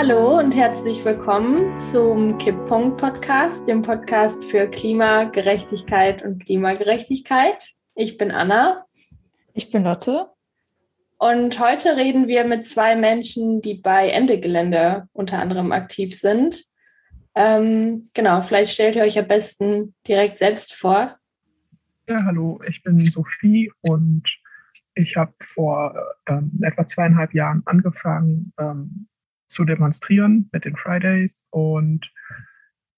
Hallo und herzlich willkommen zum Kipppunkt Podcast, dem Podcast für Klimagerechtigkeit und Klimagerechtigkeit. Ich bin Anna. Ich bin Lotte. Und heute reden wir mit zwei Menschen, die bei Ende Gelände unter anderem aktiv sind. Ähm, genau, vielleicht stellt ihr euch am besten direkt selbst vor. Ja, hallo, ich bin Sophie und ich habe vor ähm, etwa zweieinhalb Jahren angefangen ähm, zu demonstrieren mit den Fridays und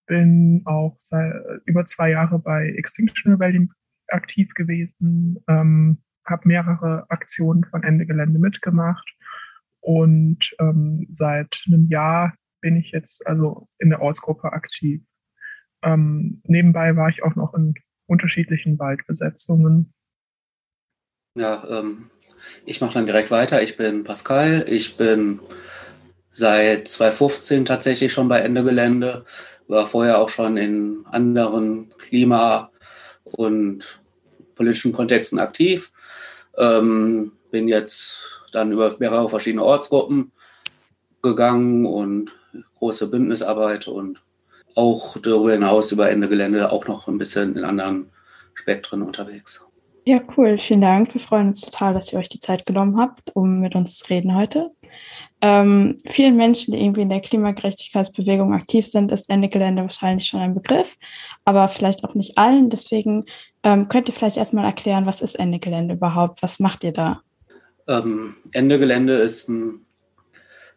bin auch über zwei Jahre bei Extinction Rebellion aktiv gewesen, ähm, habe mehrere Aktionen von Ende Gelände mitgemacht und ähm, seit einem Jahr bin ich jetzt also in der Ortsgruppe aktiv. Ähm, nebenbei war ich auch noch in unterschiedlichen Waldbesetzungen. Ja, ähm, ich mache dann direkt weiter. Ich bin Pascal. Ich bin seit 2015 tatsächlich schon bei Ende Gelände. War vorher auch schon in anderen Klima- und politischen Kontexten aktiv. Ähm, bin jetzt dann über mehrere verschiedene Ortsgruppen gegangen und große Bündnisarbeit und auch darüber hinaus über Ende Gelände auch noch ein bisschen in anderen Spektren unterwegs. Ja, cool. Vielen Dank. Wir freuen uns total, dass ihr euch die Zeit genommen habt, um mit uns zu reden heute. Ähm, vielen Menschen, die irgendwie in der Klimagerechtigkeitsbewegung aktiv sind, ist Ende Gelände wahrscheinlich schon ein Begriff, aber vielleicht auch nicht allen. Deswegen ähm, könnt ihr vielleicht erstmal erklären, was ist Ende Gelände überhaupt? Was macht ihr da? Ähm, Ende Gelände ist ein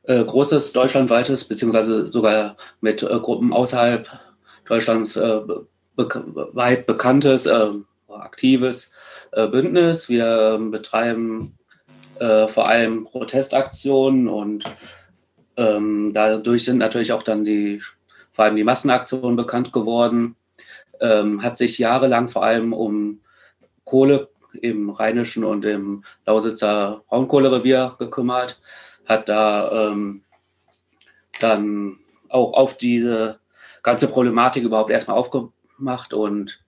äh, großes deutschlandweites, beziehungsweise sogar mit äh, Gruppen außerhalb Deutschlands äh, be weit bekanntes, äh, aktives äh, Bündnis. Wir ähm, betreiben äh, vor allem Protestaktionen und ähm, dadurch sind natürlich auch dann die, vor allem die Massenaktionen bekannt geworden. Ähm, hat sich jahrelang vor allem um Kohle im Rheinischen und im Lausitzer Braunkohlerevier gekümmert hat da ähm, dann auch auf diese ganze Problematik überhaupt erstmal aufgemacht und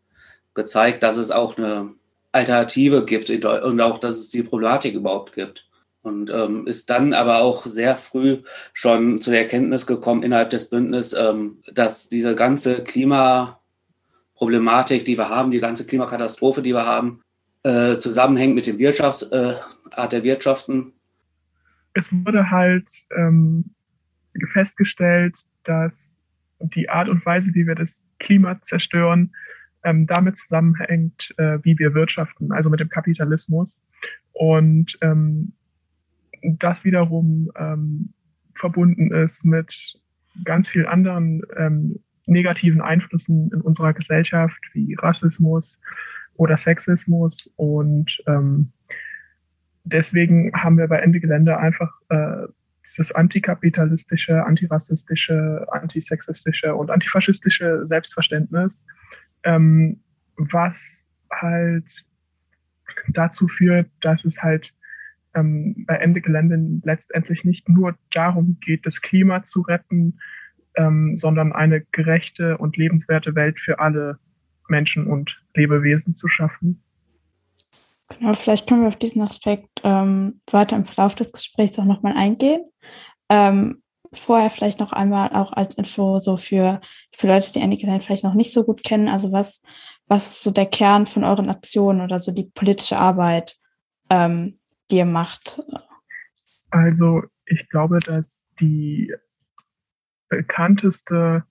gezeigt, dass es auch eine Alternative gibt und auch, dass es die Problematik überhaupt gibt. Und ähm, ist dann aber auch sehr früh schon zu der Erkenntnis gekommen innerhalb des Bündnisses, ähm, dass diese ganze Klimaproblematik, die wir haben, die ganze Klimakatastrophe, die wir haben, äh, zusammenhängt mit dem Wirtschafts, äh, der Wirtschaften es wurde halt ähm, festgestellt, dass die Art und Weise, wie wir das Klima zerstören, ähm, damit zusammenhängt, äh, wie wir wirtschaften, also mit dem Kapitalismus. Und ähm, das wiederum ähm, verbunden ist mit ganz vielen anderen ähm, negativen Einflüssen in unserer Gesellschaft, wie Rassismus oder Sexismus und ähm, deswegen haben wir bei Ende Gelände einfach äh, dieses antikapitalistische, antirassistische, antisexistische und antifaschistische Selbstverständnis, ähm, was halt dazu führt, dass es halt ähm, bei Ende Gelände letztendlich nicht nur darum geht, das Klima zu retten, ähm, sondern eine gerechte und lebenswerte Welt für alle Menschen und Lebewesen zu schaffen. Genau, vielleicht können wir auf diesen Aspekt ähm, weiter im Verlauf des Gesprächs auch nochmal eingehen. Ähm, vorher vielleicht noch einmal auch als Info so für, für Leute, die Anakin vielleicht noch nicht so gut kennen. Also was, was ist so der Kern von euren Aktionen oder so die politische Arbeit, ähm, die ihr macht? Also ich glaube, dass die bekannteste,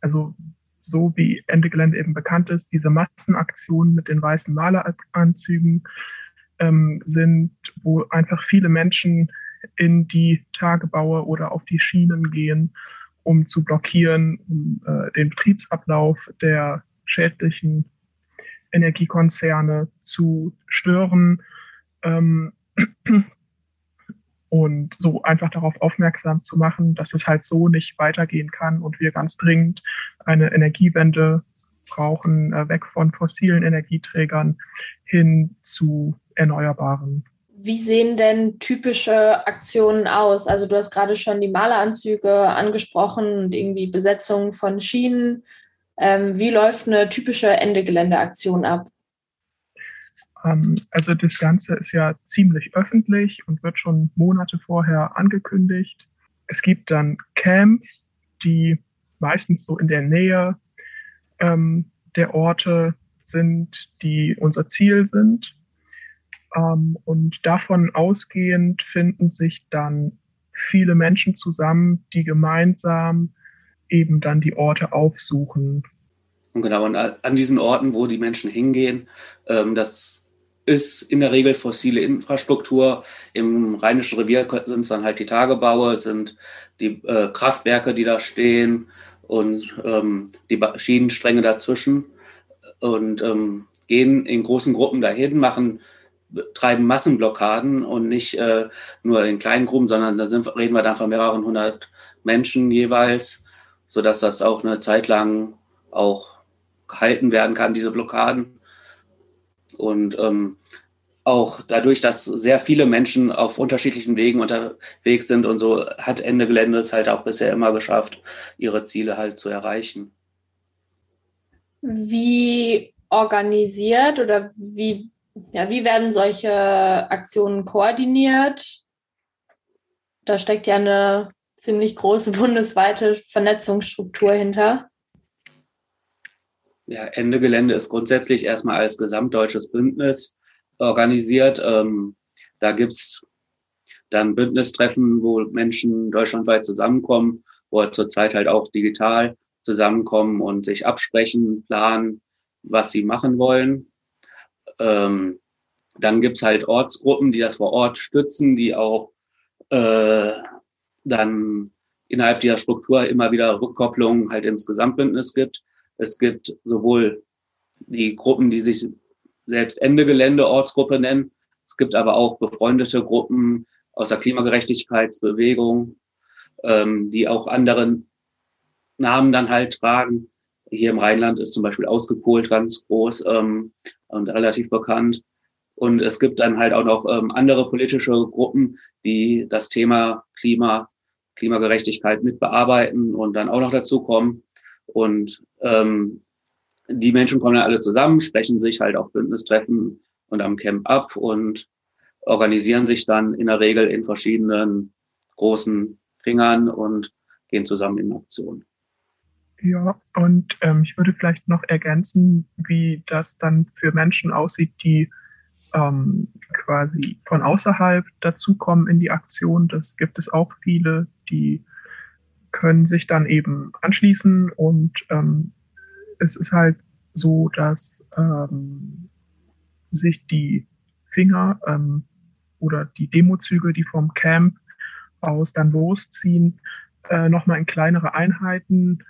also so wie Ende Gelände eben bekannt ist, diese Massenaktionen mit den weißen Maleranzügen ähm, sind, wo einfach viele Menschen in die Tagebaue oder auf die Schienen gehen, um zu blockieren, um äh, den Betriebsablauf der schädlichen Energiekonzerne zu stören. Ähm, und so einfach darauf aufmerksam zu machen, dass es halt so nicht weitergehen kann und wir ganz dringend eine Energiewende brauchen, äh, weg von fossilen Energieträgern hin zu erneuerbaren. Wie sehen denn typische Aktionen aus? Also du hast gerade schon die Maleranzüge angesprochen und irgendwie Besetzung von Schienen. Ähm, wie läuft eine typische Ende-Gelände-Aktion ab? Ähm, also das Ganze ist ja ziemlich öffentlich und wird schon Monate vorher angekündigt. es gibt dann Camps, die meistens so in der Nähe ähm, der Orte sind, die unser Ziel sind. Ähm, und davon ausgehend finden sich dann viele Menschen zusammen, die gemeinsam eben dann die Orte aufsuchen. Und genau, und an diesen Orten, wo die Menschen hingehen, ähm, das ist in der Regel fossile Infrastruktur. Im Rheinischen Revier sind es dann halt die Tagebaue, sind die äh, Kraftwerke, die da stehen und ähm, die Schienenstränge dazwischen und ähm, gehen in großen Gruppen dahin, machen treiben Massenblockaden und nicht äh, nur in kleinen Gruppen, sondern da sind, reden wir dann von mehreren hundert Menschen jeweils, sodass das auch eine Zeit lang auch gehalten werden kann, diese Blockaden. Und ähm, auch dadurch, dass sehr viele Menschen auf unterschiedlichen Wegen unterwegs sind und so, hat Ende Gelände es halt auch bisher immer geschafft, ihre Ziele halt zu erreichen. Wie organisiert oder wie ja, wie werden solche Aktionen koordiniert? Da steckt ja eine ziemlich große bundesweite Vernetzungsstruktur hinter. Ja, Ende Gelände ist grundsätzlich erstmal als gesamtdeutsches Bündnis organisiert. Ähm, da gibt es dann Bündnistreffen, wo Menschen deutschlandweit zusammenkommen, wo zurzeit halt auch digital zusammenkommen und sich absprechen, planen, was sie machen wollen. Ähm, dann gibt's halt Ortsgruppen, die das vor Ort stützen, die auch äh, dann innerhalb dieser Struktur immer wieder Rückkopplungen halt ins Gesamtbündnis gibt. Es gibt sowohl die Gruppen, die sich selbst Ende Gelände Ortsgruppe nennen. Es gibt aber auch befreundete Gruppen aus der Klimagerechtigkeitsbewegung, ähm, die auch anderen Namen dann halt tragen. Hier im Rheinland ist zum Beispiel ausgepolt ganz groß ähm, und relativ bekannt. Und es gibt dann halt auch noch ähm, andere politische Gruppen, die das Thema Klima, Klimagerechtigkeit mit bearbeiten und dann auch noch dazu kommen. Und ähm, die Menschen kommen dann alle zusammen, sprechen sich halt auf Bündnistreffen und am Camp ab und organisieren sich dann in der Regel in verschiedenen großen Fingern und gehen zusammen in Aktion. Ja, und ähm, ich würde vielleicht noch ergänzen, wie das dann für Menschen aussieht, die ähm, quasi von außerhalb dazukommen in die Aktion. Das gibt es auch viele, die können sich dann eben anschließen und ähm, es ist halt so, dass ähm, sich die Finger ähm, oder die Demozüge, die vom Camp aus dann losziehen, äh, nochmal in kleinere Einheiten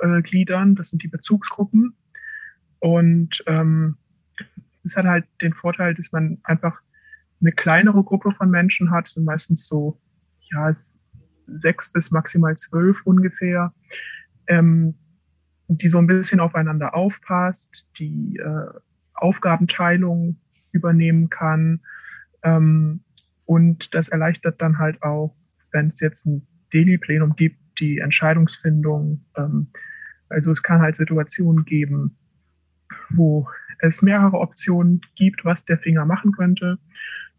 äh, gliedern. Das sind die Bezugsgruppen. Und ähm, das hat halt den Vorteil, dass man einfach eine kleinere Gruppe von Menschen hat. Das sind meistens so, ja, sechs bis maximal zwölf ungefähr, ähm, die so ein bisschen aufeinander aufpasst, die äh, Aufgabenteilung übernehmen kann. Ähm, und das erleichtert dann halt auch, wenn es jetzt ein Daily-Plenum gibt, die Entscheidungsfindung. Ähm, also es kann halt Situationen geben, wo es mehrere Optionen gibt, was der Finger machen könnte.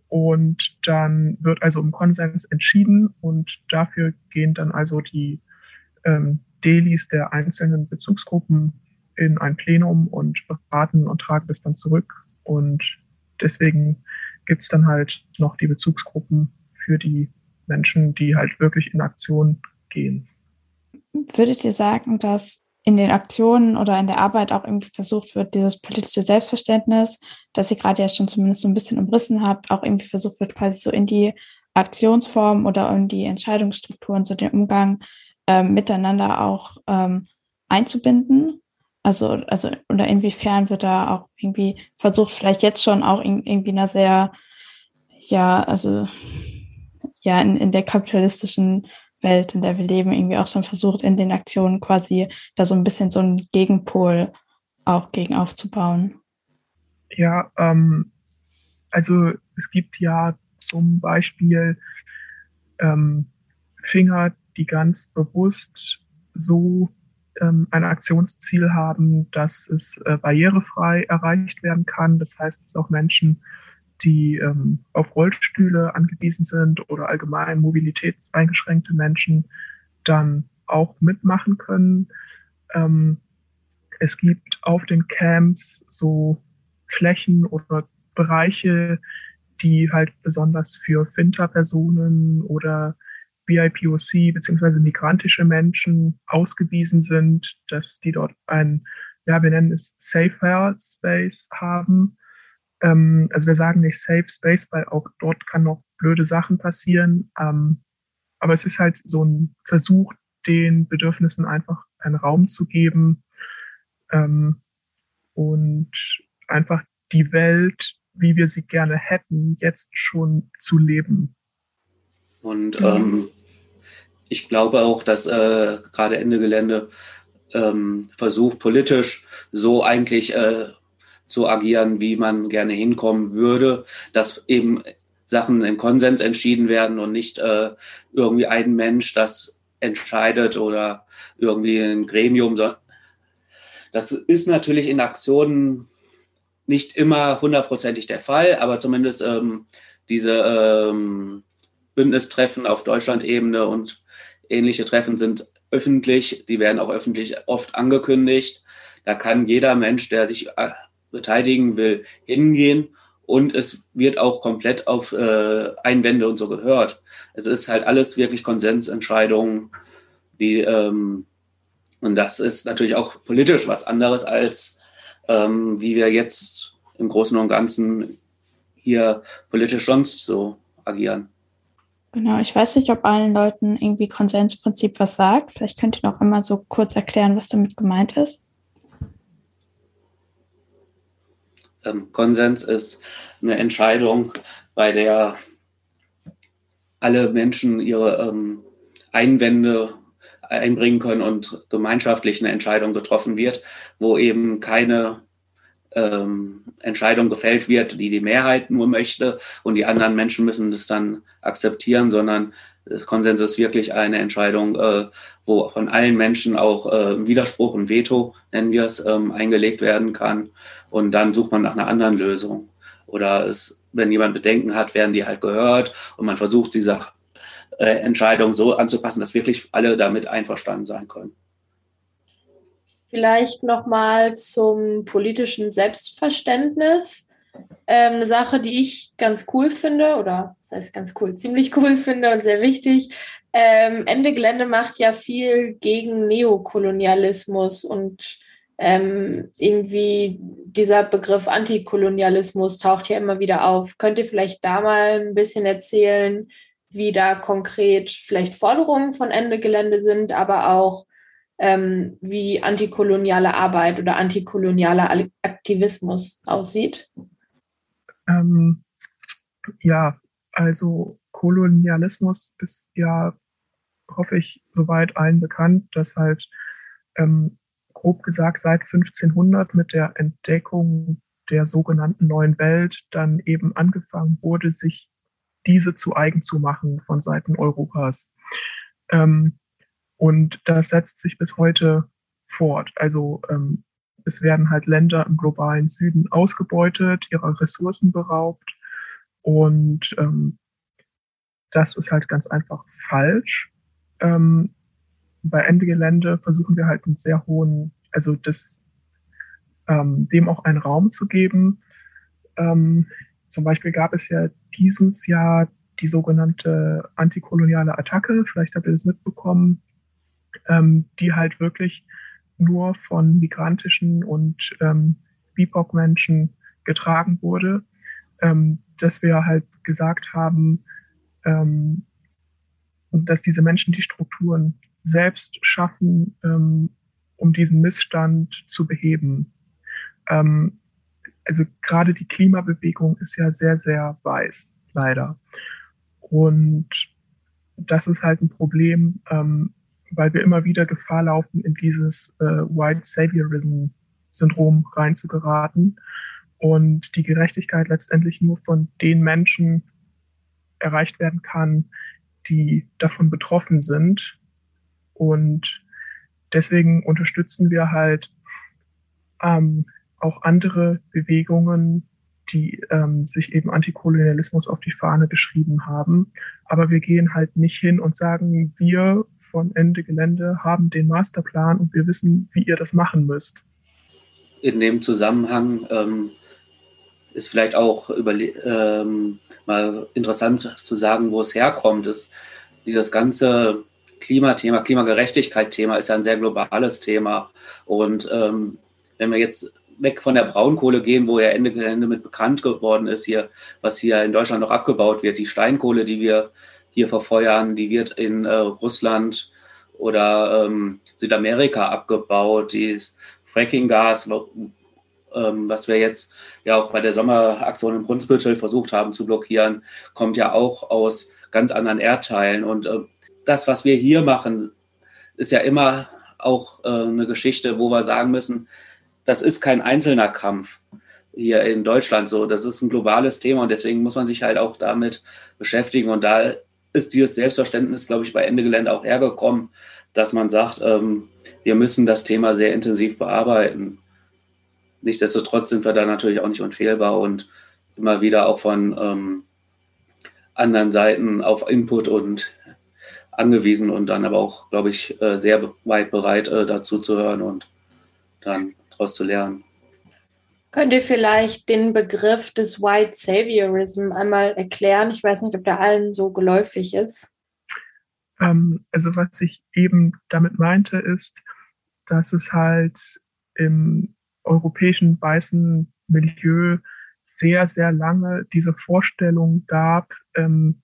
Und dann wird also im Konsens entschieden und dafür gehen dann also die ähm, Delis der einzelnen Bezugsgruppen in ein Plenum und beraten und tragen das dann zurück. Und deswegen gibt es dann halt noch die Bezugsgruppen für die Menschen, die halt wirklich in Aktion gehen. Würdet ihr sagen, dass in den Aktionen oder in der Arbeit auch irgendwie versucht wird, dieses politische Selbstverständnis, das ihr gerade ja schon zumindest so ein bisschen umrissen habt, auch irgendwie versucht wird, quasi so in die Aktionsform oder in die Entscheidungsstrukturen, so den Umgang ähm, miteinander auch ähm, einzubinden? Also, also, oder inwiefern wird da auch irgendwie versucht, vielleicht jetzt schon auch in, irgendwie einer sehr, ja, also, ja, in, in der kapitalistischen Welt, in der wir leben, irgendwie auch schon versucht, in den Aktionen quasi da so ein bisschen so einen Gegenpol auch gegen aufzubauen. Ja, ähm, also es gibt ja zum Beispiel ähm, Finger, die ganz bewusst so ähm, ein Aktionsziel haben, dass es äh, barrierefrei erreicht werden kann. Das heißt, dass auch Menschen, die ähm, auf Rollstühle angewiesen sind oder allgemein mobilitätseingeschränkte Menschen dann auch mitmachen können. Ähm, es gibt auf den Camps so Flächen oder Bereiche, die halt besonders für Finter-Personen oder BIPOC beziehungsweise migrantische Menschen ausgewiesen sind, dass die dort ein, ja, wir nennen es Safer Space haben. Ähm, also wir sagen nicht Safe Space, weil auch dort kann noch blöde Sachen passieren. Ähm, aber es ist halt so ein Versuch, den Bedürfnissen einfach einen Raum zu geben ähm, und einfach die Welt, wie wir sie gerne hätten, jetzt schon zu leben. Und ähm, ich glaube auch, dass äh, gerade Ende Gelände ähm, versucht, politisch so eigentlich äh, zu agieren, wie man gerne hinkommen würde, dass eben Sachen im Konsens entschieden werden und nicht äh, irgendwie ein Mensch das entscheidet oder irgendwie ein Gremium. Das ist natürlich in Aktionen nicht immer hundertprozentig der Fall, aber zumindest ähm, diese ähm, Bündnistreffen auf Deutschland-Ebene und ähnliche Treffen sind öffentlich, die werden auch öffentlich oft angekündigt. Da kann jeder Mensch, der sich äh, beteiligen will, hingehen und es wird auch komplett auf äh, Einwände und so gehört. Es ist halt alles wirklich Konsensentscheidungen, die ähm, und das ist natürlich auch politisch was anderes als ähm, wie wir jetzt im Großen und Ganzen hier politisch sonst so agieren. Genau, ich weiß nicht, ob allen Leuten irgendwie Konsensprinzip was sagt. Vielleicht könnt ihr noch einmal so kurz erklären, was damit gemeint ist. Ähm, Konsens ist eine Entscheidung, bei der alle Menschen ihre ähm, Einwände einbringen können und gemeinschaftlich eine Entscheidung getroffen wird, wo eben keine ähm, Entscheidung gefällt wird, die die Mehrheit nur möchte und die anderen Menschen müssen das dann akzeptieren, sondern Konsens ist wirklich eine Entscheidung, äh, wo von allen Menschen auch äh, Widerspruch und Veto, nennen wir es, ähm, eingelegt werden kann. Und dann sucht man nach einer anderen Lösung. Oder es, wenn jemand Bedenken hat, werden die halt gehört und man versucht, diese äh, Entscheidung so anzupassen, dass wirklich alle damit einverstanden sein können. Vielleicht nochmal zum politischen Selbstverständnis. Ähm, eine Sache, die ich ganz cool finde, oder das heißt ganz cool, ziemlich cool finde und sehr wichtig. Ähm, Ende Gelände macht ja viel gegen Neokolonialismus und ähm, irgendwie dieser Begriff Antikolonialismus taucht ja immer wieder auf. Könnt ihr vielleicht da mal ein bisschen erzählen, wie da konkret vielleicht Forderungen von Ende Gelände sind, aber auch ähm, wie antikoloniale Arbeit oder antikolonialer Aktivismus aussieht? Ähm, ja, also Kolonialismus ist ja, hoffe ich, soweit allen bekannt, dass halt ähm, grob gesagt seit 1500 mit der Entdeckung der sogenannten neuen Welt dann eben angefangen wurde, sich diese zu eigen zu machen von Seiten Europas. Ähm, und das setzt sich bis heute fort. Also ähm, es werden halt Länder im globalen Süden ausgebeutet, ihrer Ressourcen beraubt. Und ähm, das ist halt ganz einfach falsch. Ähm, bei Ende versuchen wir halt einen sehr hohen, also das, ähm, dem auch einen Raum zu geben. Ähm, zum Beispiel gab es ja dieses Jahr die sogenannte antikoloniale Attacke, vielleicht habt ihr das mitbekommen, ähm, die halt wirklich nur von migrantischen und ähm, BIPOC-Menschen getragen wurde, ähm, dass wir halt gesagt haben, ähm, dass diese Menschen die Strukturen selbst schaffen, ähm, um diesen Missstand zu beheben. Ähm, also gerade die Klimabewegung ist ja sehr, sehr weiß, leider. Und das ist halt ein Problem, ähm, weil wir immer wieder Gefahr laufen, in dieses äh, White Saviorism-Syndrom reinzugeraten und die Gerechtigkeit letztendlich nur von den Menschen erreicht werden kann, die davon betroffen sind. Und deswegen unterstützen wir halt ähm, auch andere Bewegungen, die ähm, sich eben Antikolonialismus auf die Fahne geschrieben haben. Aber wir gehen halt nicht hin und sagen, wir von Ende Gelände haben den Masterplan und wir wissen, wie ihr das machen müsst. In dem Zusammenhang ähm, ist vielleicht auch ähm, mal interessant zu sagen, wo es herkommt. Ist dieses ganze Klimathema, Klimagerechtigkeit-Thema ist ja ein sehr globales Thema. Und ähm, wenn wir jetzt weg von der Braunkohle gehen, wo ja Ende Gelände mit bekannt geworden ist, hier, was hier in Deutschland noch abgebaut wird, die Steinkohle, die wir hier verfeuern, die wird in äh, Russland oder ähm, Südamerika abgebaut, dieses Fracking-Gas, ähm, was wir jetzt ja auch bei der Sommeraktion in Brunsbüttel versucht haben zu blockieren, kommt ja auch aus ganz anderen Erdteilen. Und äh, das, was wir hier machen, ist ja immer auch äh, eine Geschichte, wo wir sagen müssen, das ist kein einzelner Kampf hier in Deutschland so. Das ist ein globales Thema und deswegen muss man sich halt auch damit beschäftigen. Und da ist dieses Selbstverständnis, glaube ich, bei Ende Gelände auch hergekommen, dass man sagt, ähm, wir müssen das Thema sehr intensiv bearbeiten. Nichtsdestotrotz sind wir da natürlich auch nicht unfehlbar und immer wieder auch von ähm, anderen Seiten auf Input und angewiesen und dann aber auch, glaube ich, äh, sehr weit bereit, äh, dazu zu hören und dann daraus zu lernen. Könnt ihr vielleicht den Begriff des White Saviorism einmal erklären? Ich weiß nicht, ob der allen so geläufig ist. Ähm, also was ich eben damit meinte, ist, dass es halt im europäischen weißen Milieu sehr, sehr lange diese Vorstellung gab, ähm,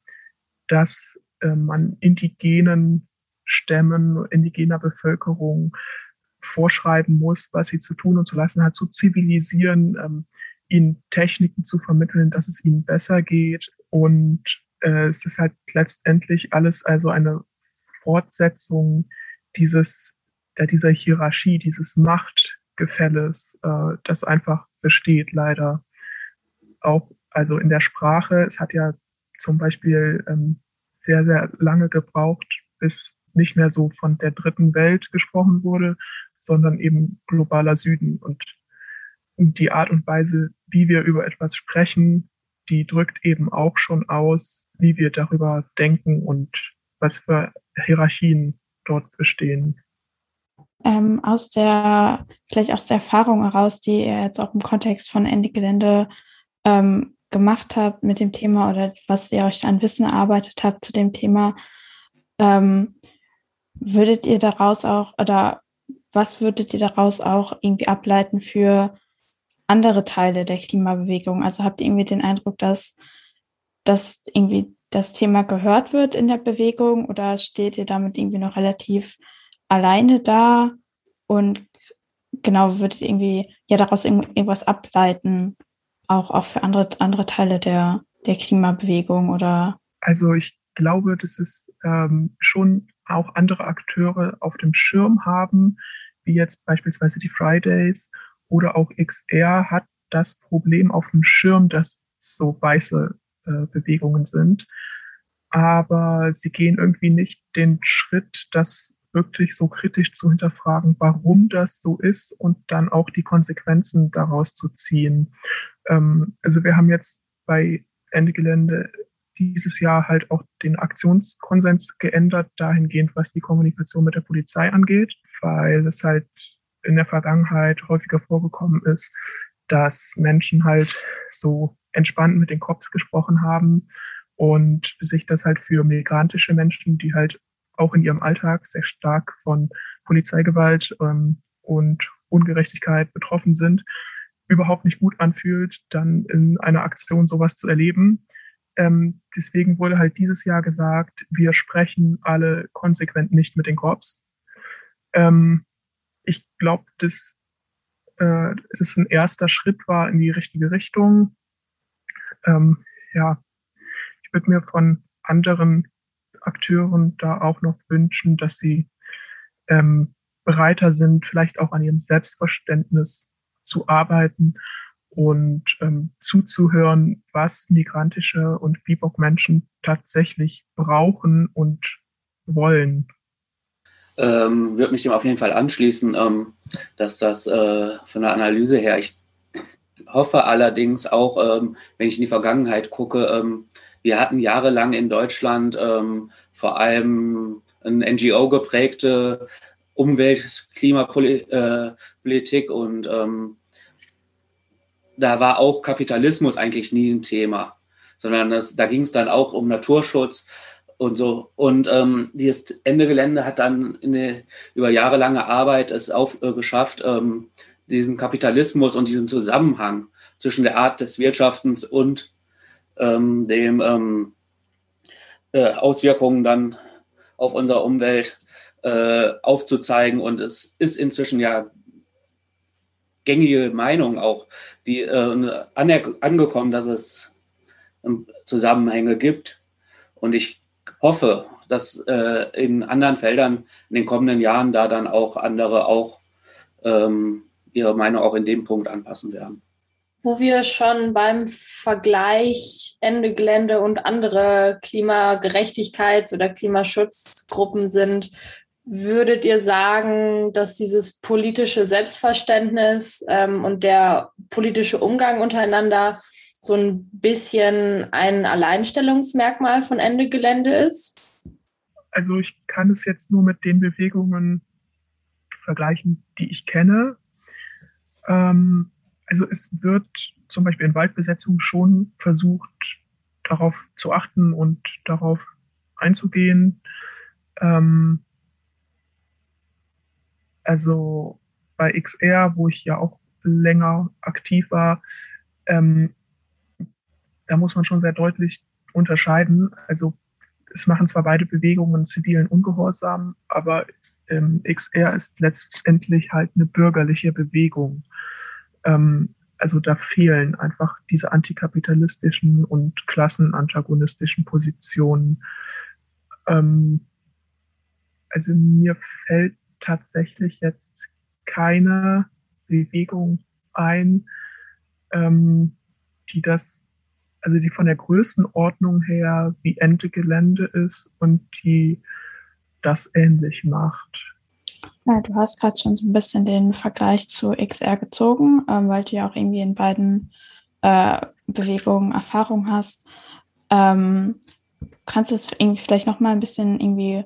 dass äh, man indigenen Stämmen, indigener Bevölkerung vorschreiben muss, was sie zu tun und zu lassen hat, zu zivilisieren, ähm, ihnen Techniken zu vermitteln, dass es ihnen besser geht. Und äh, es ist halt letztendlich alles also eine Fortsetzung dieses, äh, dieser Hierarchie, dieses Machtgefälles, äh, das einfach besteht, leider. Auch also in der Sprache, es hat ja zum Beispiel ähm, sehr, sehr lange gebraucht, bis nicht mehr so von der dritten Welt gesprochen wurde, sondern eben globaler Süden. Und die Art und Weise, wie wir über etwas sprechen, die drückt eben auch schon aus, wie wir darüber denken und was für Hierarchien dort bestehen. Ähm, aus der, vielleicht aus der Erfahrung heraus, die ihr jetzt auch im Kontext von Ende Gelände ähm, gemacht habt mit dem Thema oder was ihr euch an Wissen erarbeitet habt zu dem Thema, ähm, würdet ihr daraus auch oder was würdet ihr daraus auch irgendwie ableiten für andere Teile der Klimabewegung? Also habt ihr irgendwie den Eindruck, dass, dass irgendwie das Thema gehört wird in der Bewegung oder steht ihr damit irgendwie noch relativ alleine da? Und genau, würdet ihr irgendwie ja daraus irgendwas ableiten, auch, auch für andere, andere Teile der, der Klimabewegung oder? Also ich glaube, dass es ähm, schon auch andere Akteure auf dem Schirm haben, wie jetzt beispielsweise die Fridays oder auch XR hat das Problem auf dem Schirm, dass so weiße äh, Bewegungen sind. Aber sie gehen irgendwie nicht den Schritt, das wirklich so kritisch zu hinterfragen, warum das so ist und dann auch die Konsequenzen daraus zu ziehen. Ähm, also wir haben jetzt bei Ende Gelände dieses Jahr halt auch den Aktionskonsens geändert, dahingehend, was die Kommunikation mit der Polizei angeht, weil es halt in der Vergangenheit häufiger vorgekommen ist, dass Menschen halt so entspannt mit den Cops gesprochen haben und sich das halt für migrantische Menschen, die halt auch in ihrem Alltag sehr stark von Polizeigewalt ähm, und Ungerechtigkeit betroffen sind, überhaupt nicht gut anfühlt, dann in einer Aktion sowas zu erleben. Ähm, deswegen wurde halt dieses Jahr gesagt, wir sprechen alle konsequent nicht mit den Korps. Ähm, ich glaube, dass äh, das ein erster Schritt war in die richtige Richtung. Ähm, ja, ich würde mir von anderen Akteuren da auch noch wünschen, dass sie ähm, bereiter sind, vielleicht auch an ihrem Selbstverständnis zu arbeiten und ähm, zuzuhören, was migrantische und BIPOC-Menschen tatsächlich brauchen und wollen. Ähm, würde mich dem auf jeden Fall anschließen, ähm, dass das äh, von der Analyse her, ich hoffe allerdings auch, ähm, wenn ich in die Vergangenheit gucke, ähm, wir hatten jahrelang in Deutschland ähm, vor allem eine NGO geprägte Umwelt-, Klimapolitik und ähm, da war auch Kapitalismus eigentlich nie ein Thema, sondern das, da ging es dann auch um Naturschutz und so. Und ähm, dieses Ende Gelände hat dann in eine, über jahrelange Arbeit es auf, äh, geschafft, ähm, diesen Kapitalismus und diesen Zusammenhang zwischen der Art des Wirtschaftens und ähm, dem ähm, äh, Auswirkungen dann auf unsere Umwelt äh, aufzuzeigen. Und es ist inzwischen ja gängige Meinung auch, die äh, angekommen, dass es ähm, Zusammenhänge gibt. Und ich hoffe, dass äh, in anderen Feldern in den kommenden Jahren da dann auch andere auch ähm, ihre Meinung auch in dem Punkt anpassen werden. Wo wir schon beim Vergleich Ende Gelände und andere Klimagerechtigkeits- oder Klimaschutzgruppen sind, würdet ihr sagen, dass dieses politische Selbstverständnis ähm, und der politische Umgang untereinander so ein bisschen ein Alleinstellungsmerkmal von Ende Gelände ist? Also ich kann es jetzt nur mit den Bewegungen vergleichen, die ich kenne. Ähm, also es wird zum Beispiel in Waldbesetzung schon versucht, darauf zu achten und darauf einzugehen. Ähm, also bei XR, wo ich ja auch länger aktiv war, ähm, da muss man schon sehr deutlich unterscheiden. Also es machen zwar beide Bewegungen zivilen Ungehorsam, aber ähm, XR ist letztendlich halt eine bürgerliche Bewegung. Ähm, also da fehlen einfach diese antikapitalistischen und klassenantagonistischen Positionen. Ähm, also mir fällt tatsächlich jetzt keine Bewegung ein, ähm, die das, also die von der Größenordnung her wie Ente Gelände ist und die das ähnlich macht. Ja, du hast gerade schon so ein bisschen den Vergleich zu XR gezogen, ähm, weil du ja auch irgendwie in beiden äh, Bewegungen Erfahrung hast. Ähm, kannst du es irgendwie vielleicht noch mal ein bisschen irgendwie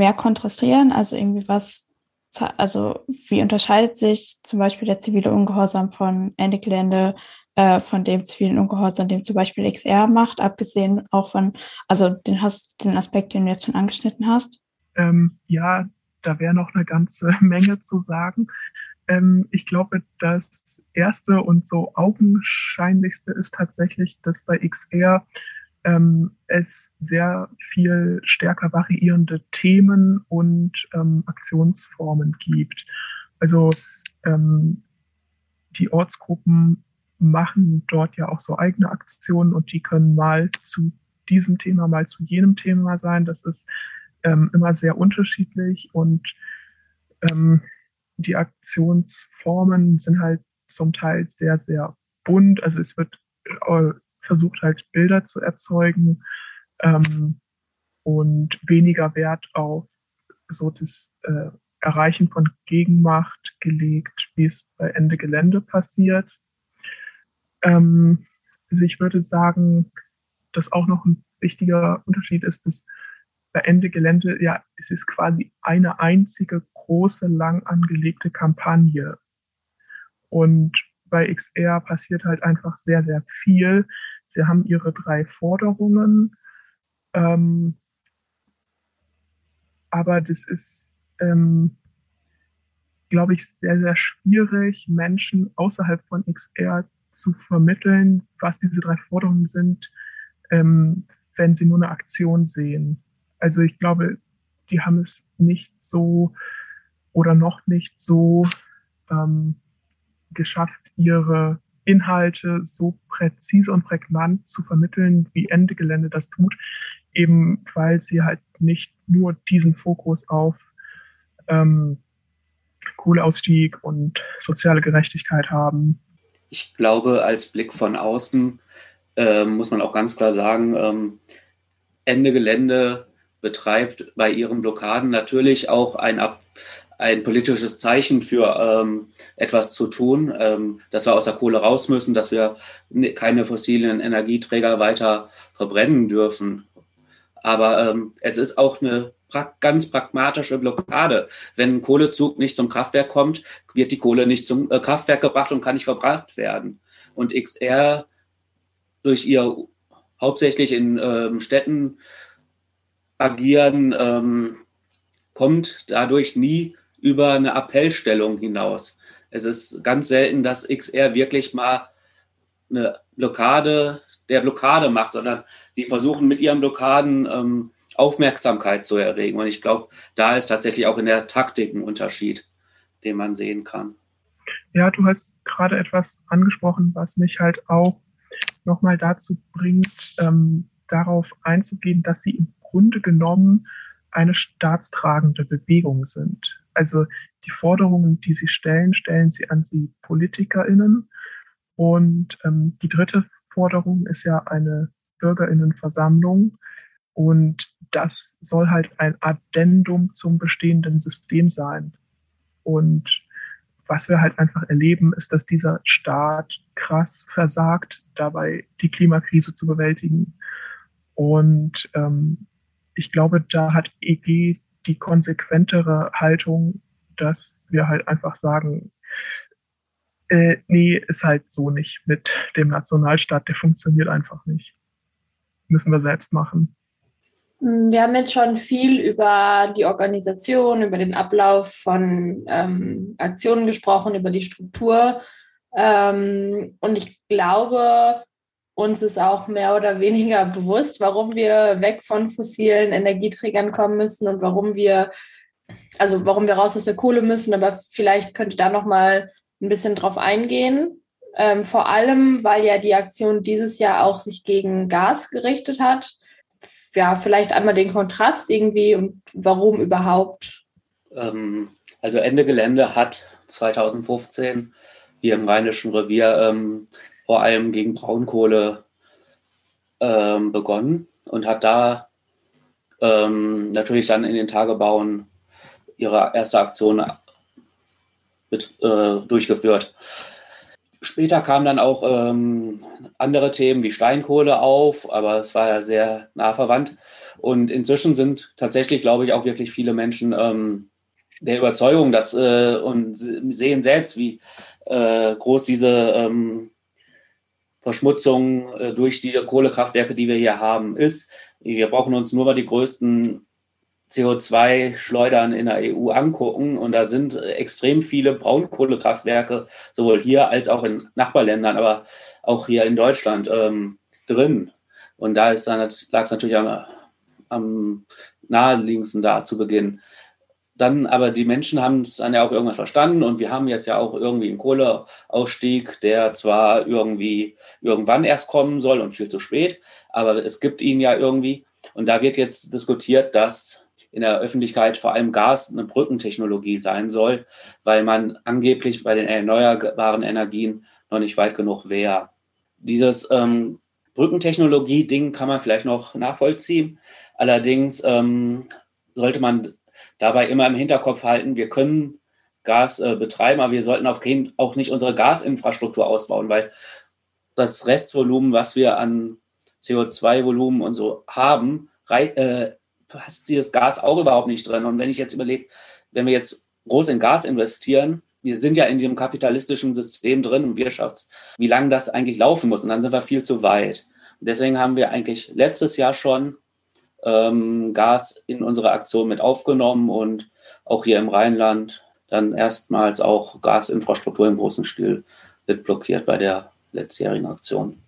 mehr kontrastieren? Also irgendwie was, also wie unterscheidet sich zum Beispiel der zivile Ungehorsam von Ende Gelände äh, von dem zivilen Ungehorsam, dem zum Beispiel XR macht, abgesehen auch von, also den hast den Aspekt, den du jetzt schon angeschnitten hast? Ähm, ja, da wäre noch eine ganze Menge zu sagen. Ähm, ich glaube, das erste und so augenscheinlichste ist tatsächlich, dass bei XR ähm, es sehr viel stärker variierende Themen und ähm, Aktionsformen gibt. Also ähm, die Ortsgruppen machen dort ja auch so eigene Aktionen und die können mal zu diesem Thema, mal zu jenem Thema sein. Das ist ähm, immer sehr unterschiedlich und ähm, die Aktionsformen sind halt zum Teil sehr, sehr bunt. Also es wird äh, versucht halt Bilder zu erzeugen ähm, und weniger Wert auf so das äh, Erreichen von Gegenmacht gelegt, wie es bei Ende Gelände passiert. Ähm, also ich würde sagen, dass auch noch ein wichtiger Unterschied ist, dass bei Ende Gelände, ja, es ist quasi eine einzige große, lang angelegte Kampagne. Und bei XR passiert halt einfach sehr, sehr viel. Sie haben ihre drei Forderungen. Ähm, aber das ist, ähm, glaube ich, sehr, sehr schwierig, Menschen außerhalb von XR zu vermitteln, was diese drei Forderungen sind, ähm, wenn sie nur eine Aktion sehen. Also ich glaube, die haben es nicht so oder noch nicht so ähm, geschafft, ihre Inhalte so präzise und prägnant zu vermitteln, wie Ende Gelände das tut, eben weil sie halt nicht nur diesen Fokus auf ähm, Kohleausstieg und soziale Gerechtigkeit haben. Ich glaube, als Blick von außen äh, muss man auch ganz klar sagen, ähm, Ende Gelände betreibt bei ihren Blockaden natürlich auch ein, Ab ein politisches Zeichen für ähm, etwas zu tun, ähm, dass wir aus der Kohle raus müssen, dass wir keine fossilen Energieträger weiter verbrennen dürfen. Aber ähm, es ist auch eine pra ganz pragmatische Blockade. Wenn ein Kohlezug nicht zum Kraftwerk kommt, wird die Kohle nicht zum äh, Kraftwerk gebracht und kann nicht verbrannt werden. Und XR durch ihr hauptsächlich in ähm, Städten agieren, ähm, kommt dadurch nie über eine Appellstellung hinaus. Es ist ganz selten, dass XR wirklich mal eine Blockade der Blockade macht, sondern sie versuchen mit ihren Blockaden ähm, Aufmerksamkeit zu erregen. Und ich glaube, da ist tatsächlich auch in der Taktik ein Unterschied, den man sehen kann. Ja, du hast gerade etwas angesprochen, was mich halt auch nochmal dazu bringt, ähm, darauf einzugehen, dass sie im Grunde genommen eine staatstragende Bewegung sind. Also die Forderungen, die sie stellen, stellen sie an die PolitikerInnen. Und ähm, die dritte Forderung ist ja eine Bürgerinnenversammlung. Und das soll halt ein Addendum zum bestehenden System sein. Und was wir halt einfach erleben, ist, dass dieser Staat krass versagt, dabei die Klimakrise zu bewältigen. Und ähm, ich glaube, da hat EG die konsequentere Haltung, dass wir halt einfach sagen, äh, nee, ist halt so nicht mit dem Nationalstaat, der funktioniert einfach nicht. Müssen wir selbst machen. Hm, wir haben jetzt schon viel über die Organisation, über den Ablauf von ähm, Aktionen gesprochen, über die Struktur. Ähm, und ich glaube, uns ist auch mehr oder weniger bewusst, warum wir weg von fossilen Energieträgern kommen müssen und warum wir, also warum wir raus aus der Kohle müssen. Aber vielleicht könnte da noch mal ein bisschen drauf eingehen. Ähm, vor allem, weil ja die Aktion dieses Jahr auch sich gegen Gas gerichtet hat. Ja, vielleicht einmal den Kontrast irgendwie und warum überhaupt. Ähm, also Ende Gelände hat 2015 hier im Rheinischen Revier ähm, vor allem gegen Braunkohle ähm, begonnen und hat da ähm, natürlich dann in den Tagebauen ihre erste Aktion mit, äh, durchgeführt. Später kamen dann auch ähm, andere Themen wie Steinkohle auf, aber es war ja sehr nah verwandt. Und inzwischen sind tatsächlich, glaube ich, auch wirklich viele Menschen ähm, der Überzeugung, dass äh, und sehen selbst, wie äh, groß diese ähm, Verschmutzung äh, durch die Kohlekraftwerke, die wir hier haben, ist. Wir brauchen uns nur mal die größten CO2-Schleudern in der EU angucken und da sind extrem viele Braunkohlekraftwerke, sowohl hier als auch in Nachbarländern, aber auch hier in Deutschland ähm, drin. Und da lag es natürlich am, am naheliegendsten da zu Beginn. Dann aber die Menschen haben es dann ja auch irgendwann verstanden und wir haben jetzt ja auch irgendwie einen Kohleausstieg, der zwar irgendwie irgendwann erst kommen soll und viel zu spät, aber es gibt ihn ja irgendwie. Und da wird jetzt diskutiert, dass in der Öffentlichkeit vor allem Gas eine Brückentechnologie sein soll, weil man angeblich bei den erneuerbaren Energien noch nicht weit genug wäre. Dieses ähm, Brückentechnologie-Ding kann man vielleicht noch nachvollziehen. Allerdings ähm, sollte man dabei immer im Hinterkopf halten, wir können Gas äh, betreiben, aber wir sollten auf kein, auch nicht unsere Gasinfrastruktur ausbauen, weil das Restvolumen, was wir an CO2-Volumen und so haben, rei äh, passt dieses Gas auch überhaupt nicht drin. Und wenn ich jetzt überlege, wenn wir jetzt groß in Gas investieren, wir sind ja in diesem kapitalistischen System drin, im Wirtschafts, wie lange das eigentlich laufen muss. Und dann sind wir viel zu weit. Und deswegen haben wir eigentlich letztes Jahr schon ähm, Gas in unsere Aktion mit aufgenommen und auch hier im Rheinland dann erstmals auch Gasinfrastruktur im großen Stil wird blockiert bei der letztjährigen Aktion.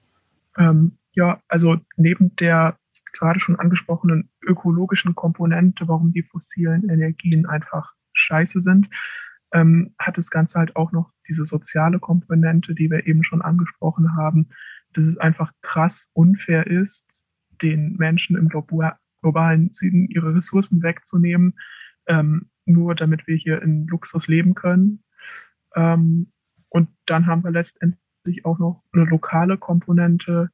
Ähm, ja, also neben der gerade schon angesprochenen ökologischen Komponente, warum die fossilen Energien einfach scheiße sind, ähm, hat das Ganze halt auch noch diese soziale Komponente, die wir eben schon angesprochen haben, dass es einfach krass unfair ist, den Menschen im globalen Süden ihre Ressourcen wegzunehmen, ähm, nur damit wir hier in Luxus leben können. Ähm, und dann haben wir letztendlich auch noch eine lokale Komponente,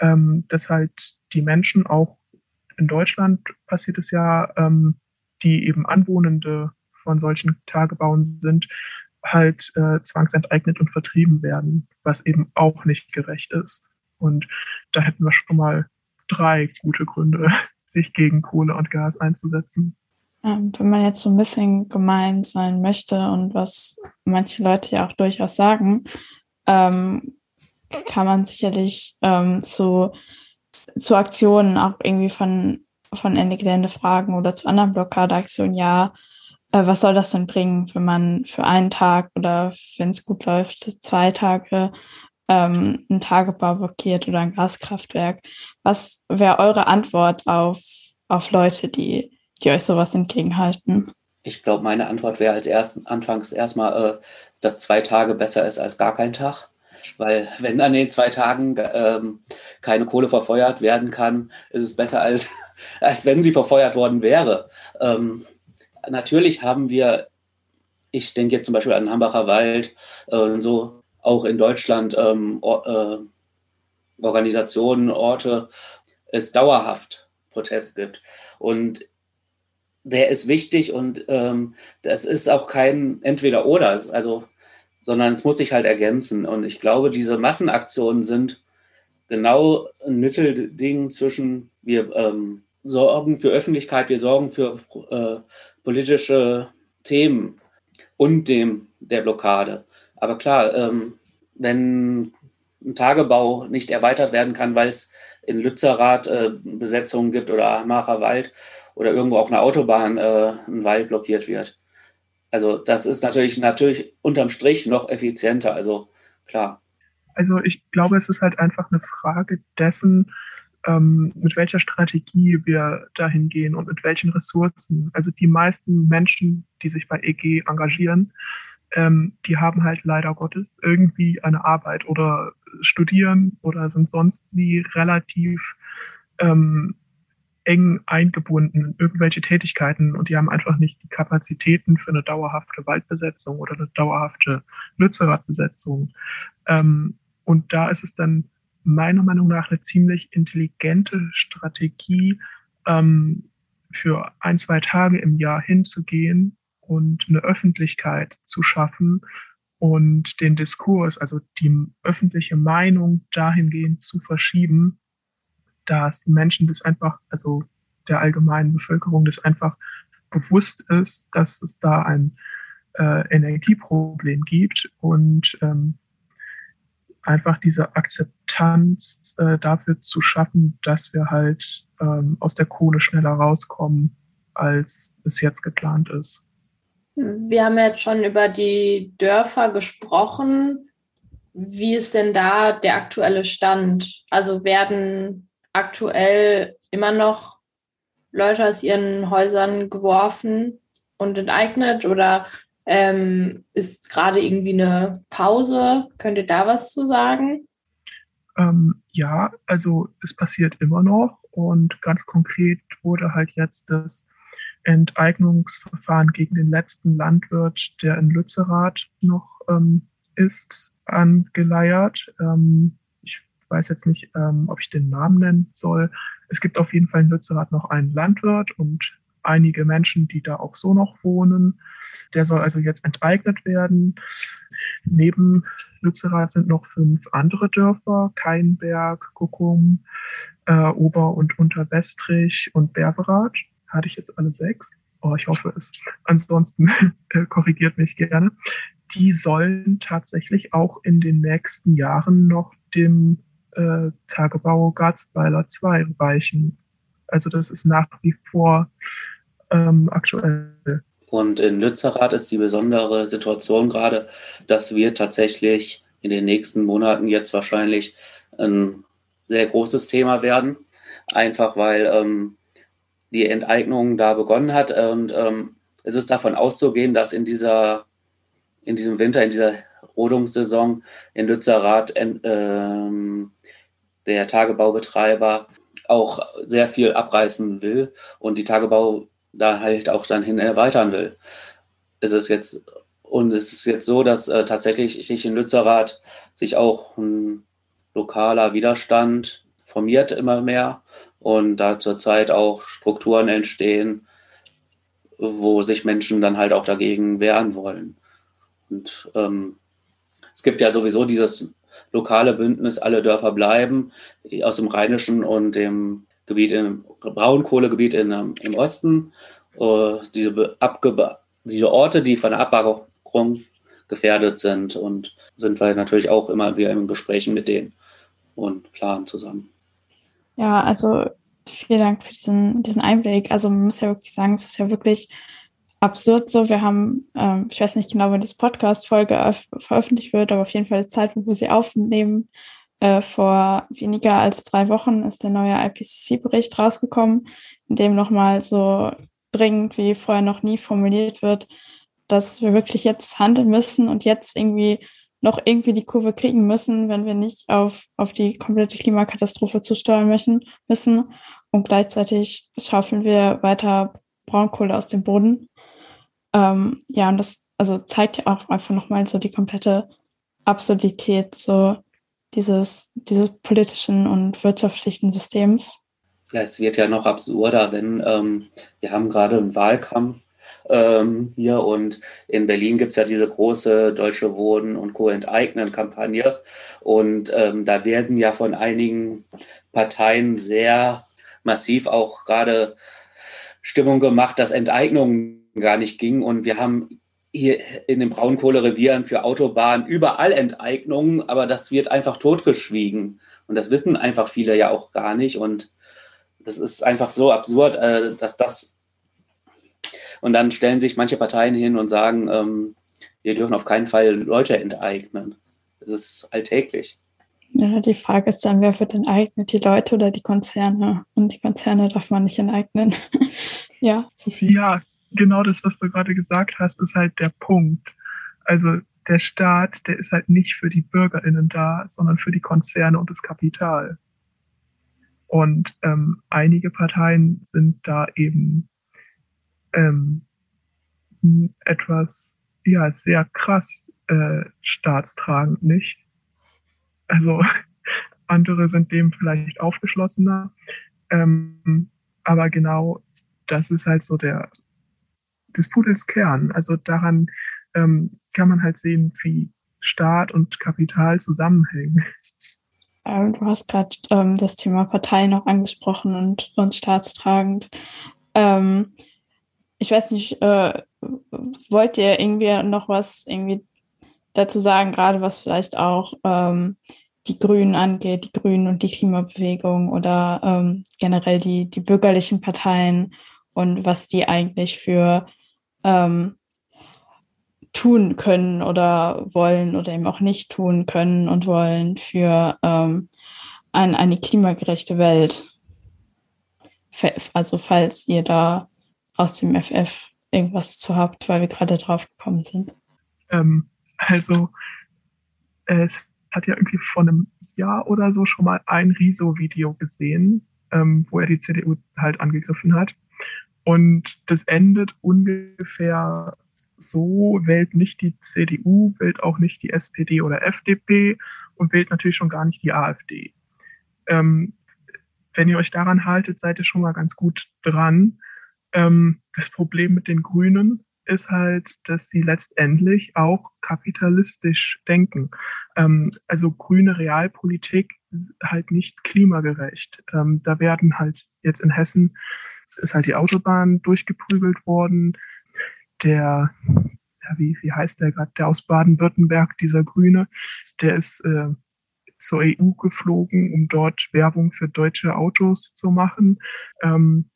ähm, dass halt die Menschen auch in Deutschland passiert es ja, ähm, die eben anwohnende von solchen Tagebauen sind, halt äh, zwangsenteignet und vertrieben werden, was eben auch nicht gerecht ist. Und da hätten wir schon mal drei gute Gründe, sich gegen Kohle und Gas einzusetzen. Ähm, wenn man jetzt so ein bisschen gemein sein möchte und was manche Leute ja auch durchaus sagen, ähm, kann man sicherlich ähm, zu, zu Aktionen auch irgendwie von, von Ende Gelände fragen oder zu anderen Blockadeaktionen, ja, äh, was soll das denn bringen, wenn man für einen Tag oder wenn es gut läuft, zwei Tage ähm, einen Tagebau blockiert oder ein Gaskraftwerk? Was wäre eure Antwort auf, auf Leute, die, die euch sowas entgegenhalten? Ich glaube, meine Antwort wäre als erst, anfangs erstmal, äh, dass zwei Tage besser ist als gar kein Tag. Weil wenn an den zwei Tagen ähm, keine Kohle verfeuert werden kann, ist es besser, als, als wenn sie verfeuert worden wäre. Ähm, natürlich haben wir, ich denke jetzt zum Beispiel an Hambacher Wald äh, und so, auch in Deutschland ähm, or, äh, Organisationen, Orte, es dauerhaft Protest gibt. Und der ist wichtig und ähm, das ist auch kein Entweder-Oder. Also sondern es muss sich halt ergänzen. Und ich glaube, diese Massenaktionen sind genau ein Mittelding zwischen wir ähm, sorgen für Öffentlichkeit, wir sorgen für äh, politische Themen und dem der Blockade. Aber klar, ähm, wenn ein Tagebau nicht erweitert werden kann, weil es in Lützerath äh, Besetzungen gibt oder Amacher Wald oder irgendwo auf einer Autobahn äh, ein Wald blockiert wird, also das ist natürlich, natürlich unterm Strich noch effizienter, also klar. Also ich glaube, es ist halt einfach eine Frage dessen, ähm, mit welcher Strategie wir dahin gehen und mit welchen Ressourcen. Also die meisten Menschen, die sich bei EG engagieren, ähm, die haben halt leider Gottes irgendwie eine Arbeit oder studieren oder sind sonst wie relativ ähm, eng eingebunden in irgendwelche Tätigkeiten und die haben einfach nicht die Kapazitäten für eine dauerhafte Waldbesetzung oder eine dauerhafte Lützerathbesetzung. Ähm, und da ist es dann meiner Meinung nach eine ziemlich intelligente Strategie, ähm, für ein, zwei Tage im Jahr hinzugehen und eine Öffentlichkeit zu schaffen und den Diskurs, also die öffentliche Meinung dahingehend zu verschieben, dass Menschen das einfach, also der allgemeinen Bevölkerung das einfach bewusst ist, dass es da ein äh, Energieproblem gibt und ähm, einfach diese Akzeptanz äh, dafür zu schaffen, dass wir halt ähm, aus der Kohle schneller rauskommen, als es jetzt geplant ist. Wir haben jetzt schon über die Dörfer gesprochen. Wie ist denn da der aktuelle Stand? Also werden aktuell immer noch Leute aus ihren Häusern geworfen und enteignet oder ähm, ist gerade irgendwie eine Pause? Könnt ihr da was zu sagen? Ähm, ja, also es passiert immer noch und ganz konkret wurde halt jetzt das Enteignungsverfahren gegen den letzten Landwirt, der in Lützerath noch ähm, ist, angeleiert. Ähm, weiß jetzt nicht, ähm, ob ich den Namen nennen soll. Es gibt auf jeden Fall in Lützerath noch einen Landwirt und einige Menschen, die da auch so noch wohnen. Der soll also jetzt enteignet werden. Neben Lützerath sind noch fünf andere Dörfer, Keinberg, Kuckum, äh, Ober- und Unterwestrich und Berberath. Hatte ich jetzt alle sechs? Oh, ich hoffe es. Ansonsten äh, korrigiert mich gerne. Die sollen tatsächlich auch in den nächsten Jahren noch dem äh, Tagebau Garzweiler 2 weichen. Also das ist nach wie vor ähm, aktuell. Und in Lützerath ist die besondere Situation gerade, dass wir tatsächlich in den nächsten Monaten jetzt wahrscheinlich ein sehr großes Thema werden. Einfach weil ähm, die Enteignung da begonnen hat. Und ähm, es ist davon auszugehen, dass in dieser, in diesem Winter, in dieser Rodungssaison in Lützerath ähm, der Tagebaubetreiber auch sehr viel abreißen will und die Tagebau da halt auch dann hin erweitern will. Es ist jetzt und es ist jetzt so, dass äh, tatsächlich sich in Lützerath sich auch ein lokaler Widerstand formiert immer mehr und da zurzeit auch Strukturen entstehen, wo sich Menschen dann halt auch dagegen wehren wollen. Und ähm, es gibt ja sowieso dieses lokale Bündnis Alle Dörfer bleiben aus dem Rheinischen und dem Gebiet im Braunkohlegebiet in, im Osten. Uh, diese, Abge diese Orte, die von der Abbaggerung gefährdet sind und sind wir natürlich auch immer wieder im Gesprächen mit denen und planen zusammen. Ja, also vielen Dank für diesen, diesen Einblick. Also man muss ja wirklich sagen, es ist ja wirklich absurd so. Wir haben, ähm, ich weiß nicht genau, wann diese Podcast-Folge veröffentlicht wird, aber auf jeden Fall die Zeitpunkt, wo sie aufnehmen, äh, vor weniger als drei Wochen ist der neue IPCC-Bericht rausgekommen, in dem nochmal so dringend wie vorher noch nie formuliert wird, dass wir wirklich jetzt handeln müssen und jetzt irgendwie noch irgendwie die Kurve kriegen müssen, wenn wir nicht auf, auf die komplette Klimakatastrophe zusteuern möchten, müssen. Und gleichzeitig schaufeln wir weiter Braunkohle aus dem Boden. Ähm, ja, und das also zeigt ja auch einfach nochmal so die komplette Absurdität so dieses, dieses politischen und wirtschaftlichen Systems. Ja, es wird ja noch absurder, wenn ähm, wir haben gerade einen Wahlkampf ähm, hier. Und in Berlin gibt es ja diese große Deutsche Wohnen und Co-Enteignen-Kampagne. Und ähm, da werden ja von einigen Parteien sehr massiv auch gerade Stimmung gemacht, dass Enteignungen gar nicht ging. Und wir haben hier in den Braunkohlerevieren für Autobahnen überall Enteignungen, aber das wird einfach totgeschwiegen. Und das wissen einfach viele ja auch gar nicht. Und das ist einfach so absurd, äh, dass das und dann stellen sich manche Parteien hin und sagen, ähm, wir dürfen auf keinen Fall Leute enteignen. Das ist alltäglich. Ja, die Frage ist dann, wer wird enteignet, die Leute oder die Konzerne? Und die Konzerne darf man nicht enteignen. ja. Sophie, ja, genau das, was du gerade gesagt hast, ist halt der Punkt. Also der Staat, der ist halt nicht für die BürgerInnen da, sondern für die Konzerne und das Kapital. Und ähm, einige Parteien sind da eben ähm, etwas, ja, sehr krass äh, staatstragend nicht. Also andere sind dem vielleicht aufgeschlossener. Ähm, aber genau das ist halt so der des Pudels Kern. Also daran ähm, kann man halt sehen, wie Staat und Kapital zusammenhängen. Ähm, du hast gerade ähm, das Thema Partei noch angesprochen und, und staatstragend. Ähm, ich weiß nicht, äh, wollt ihr irgendwie noch was irgendwie dazu sagen, gerade was vielleicht auch ähm, die Grünen angeht, die Grünen und die Klimabewegung oder ähm, generell die, die bürgerlichen Parteien und was die eigentlich für ähm, tun können oder wollen oder eben auch nicht tun können und wollen für ähm, ein, eine klimagerechte Welt. Also falls ihr da aus dem FF irgendwas zu habt, weil wir gerade drauf gekommen sind? Ähm, also, es hat ja irgendwie vor einem Jahr oder so schon mal ein Riso-Video gesehen, ähm, wo er die CDU halt angegriffen hat. Und das endet ungefähr so, wählt nicht die CDU, wählt auch nicht die SPD oder FDP und wählt natürlich schon gar nicht die AfD. Ähm, wenn ihr euch daran haltet, seid ihr schon mal ganz gut dran. Ähm, das Problem mit den Grünen ist halt, dass sie letztendlich auch kapitalistisch denken. Ähm, also grüne Realpolitik halt nicht klimagerecht. Ähm, da werden halt jetzt in Hessen ist halt die Autobahn durchgeprügelt worden. Der, ja, wie, wie heißt der gerade, der aus Baden-Württemberg, dieser Grüne, der ist äh, zur EU geflogen, um dort Werbung für deutsche Autos zu machen. Ähm,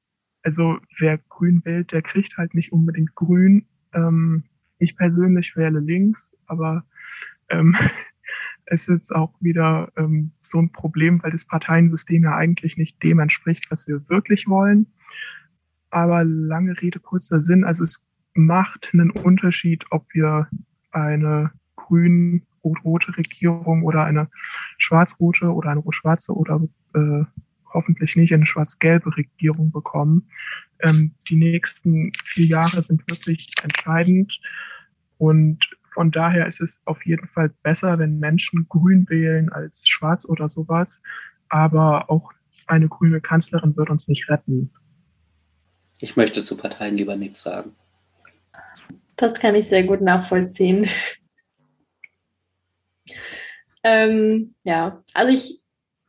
also wer grün wählt, der kriegt halt nicht unbedingt grün. Ähm, ich persönlich wähle links, aber ähm, es ist auch wieder ähm, so ein Problem, weil das Parteiensystem ja eigentlich nicht dem entspricht, was wir wirklich wollen. Aber lange Rede, kurzer Sinn. Also es macht einen Unterschied, ob wir eine grün-rot-rote Regierung oder eine schwarz-rote oder eine schwarze oder äh, hoffentlich nicht eine schwarz-gelbe Regierung bekommen. Ähm, die nächsten vier Jahre sind wirklich entscheidend und von daher ist es auf jeden Fall besser, wenn Menschen grün wählen als schwarz oder sowas. Aber auch eine grüne Kanzlerin wird uns nicht retten. Ich möchte zu Parteien lieber nichts sagen. Das kann ich sehr gut nachvollziehen. ähm, ja, also ich,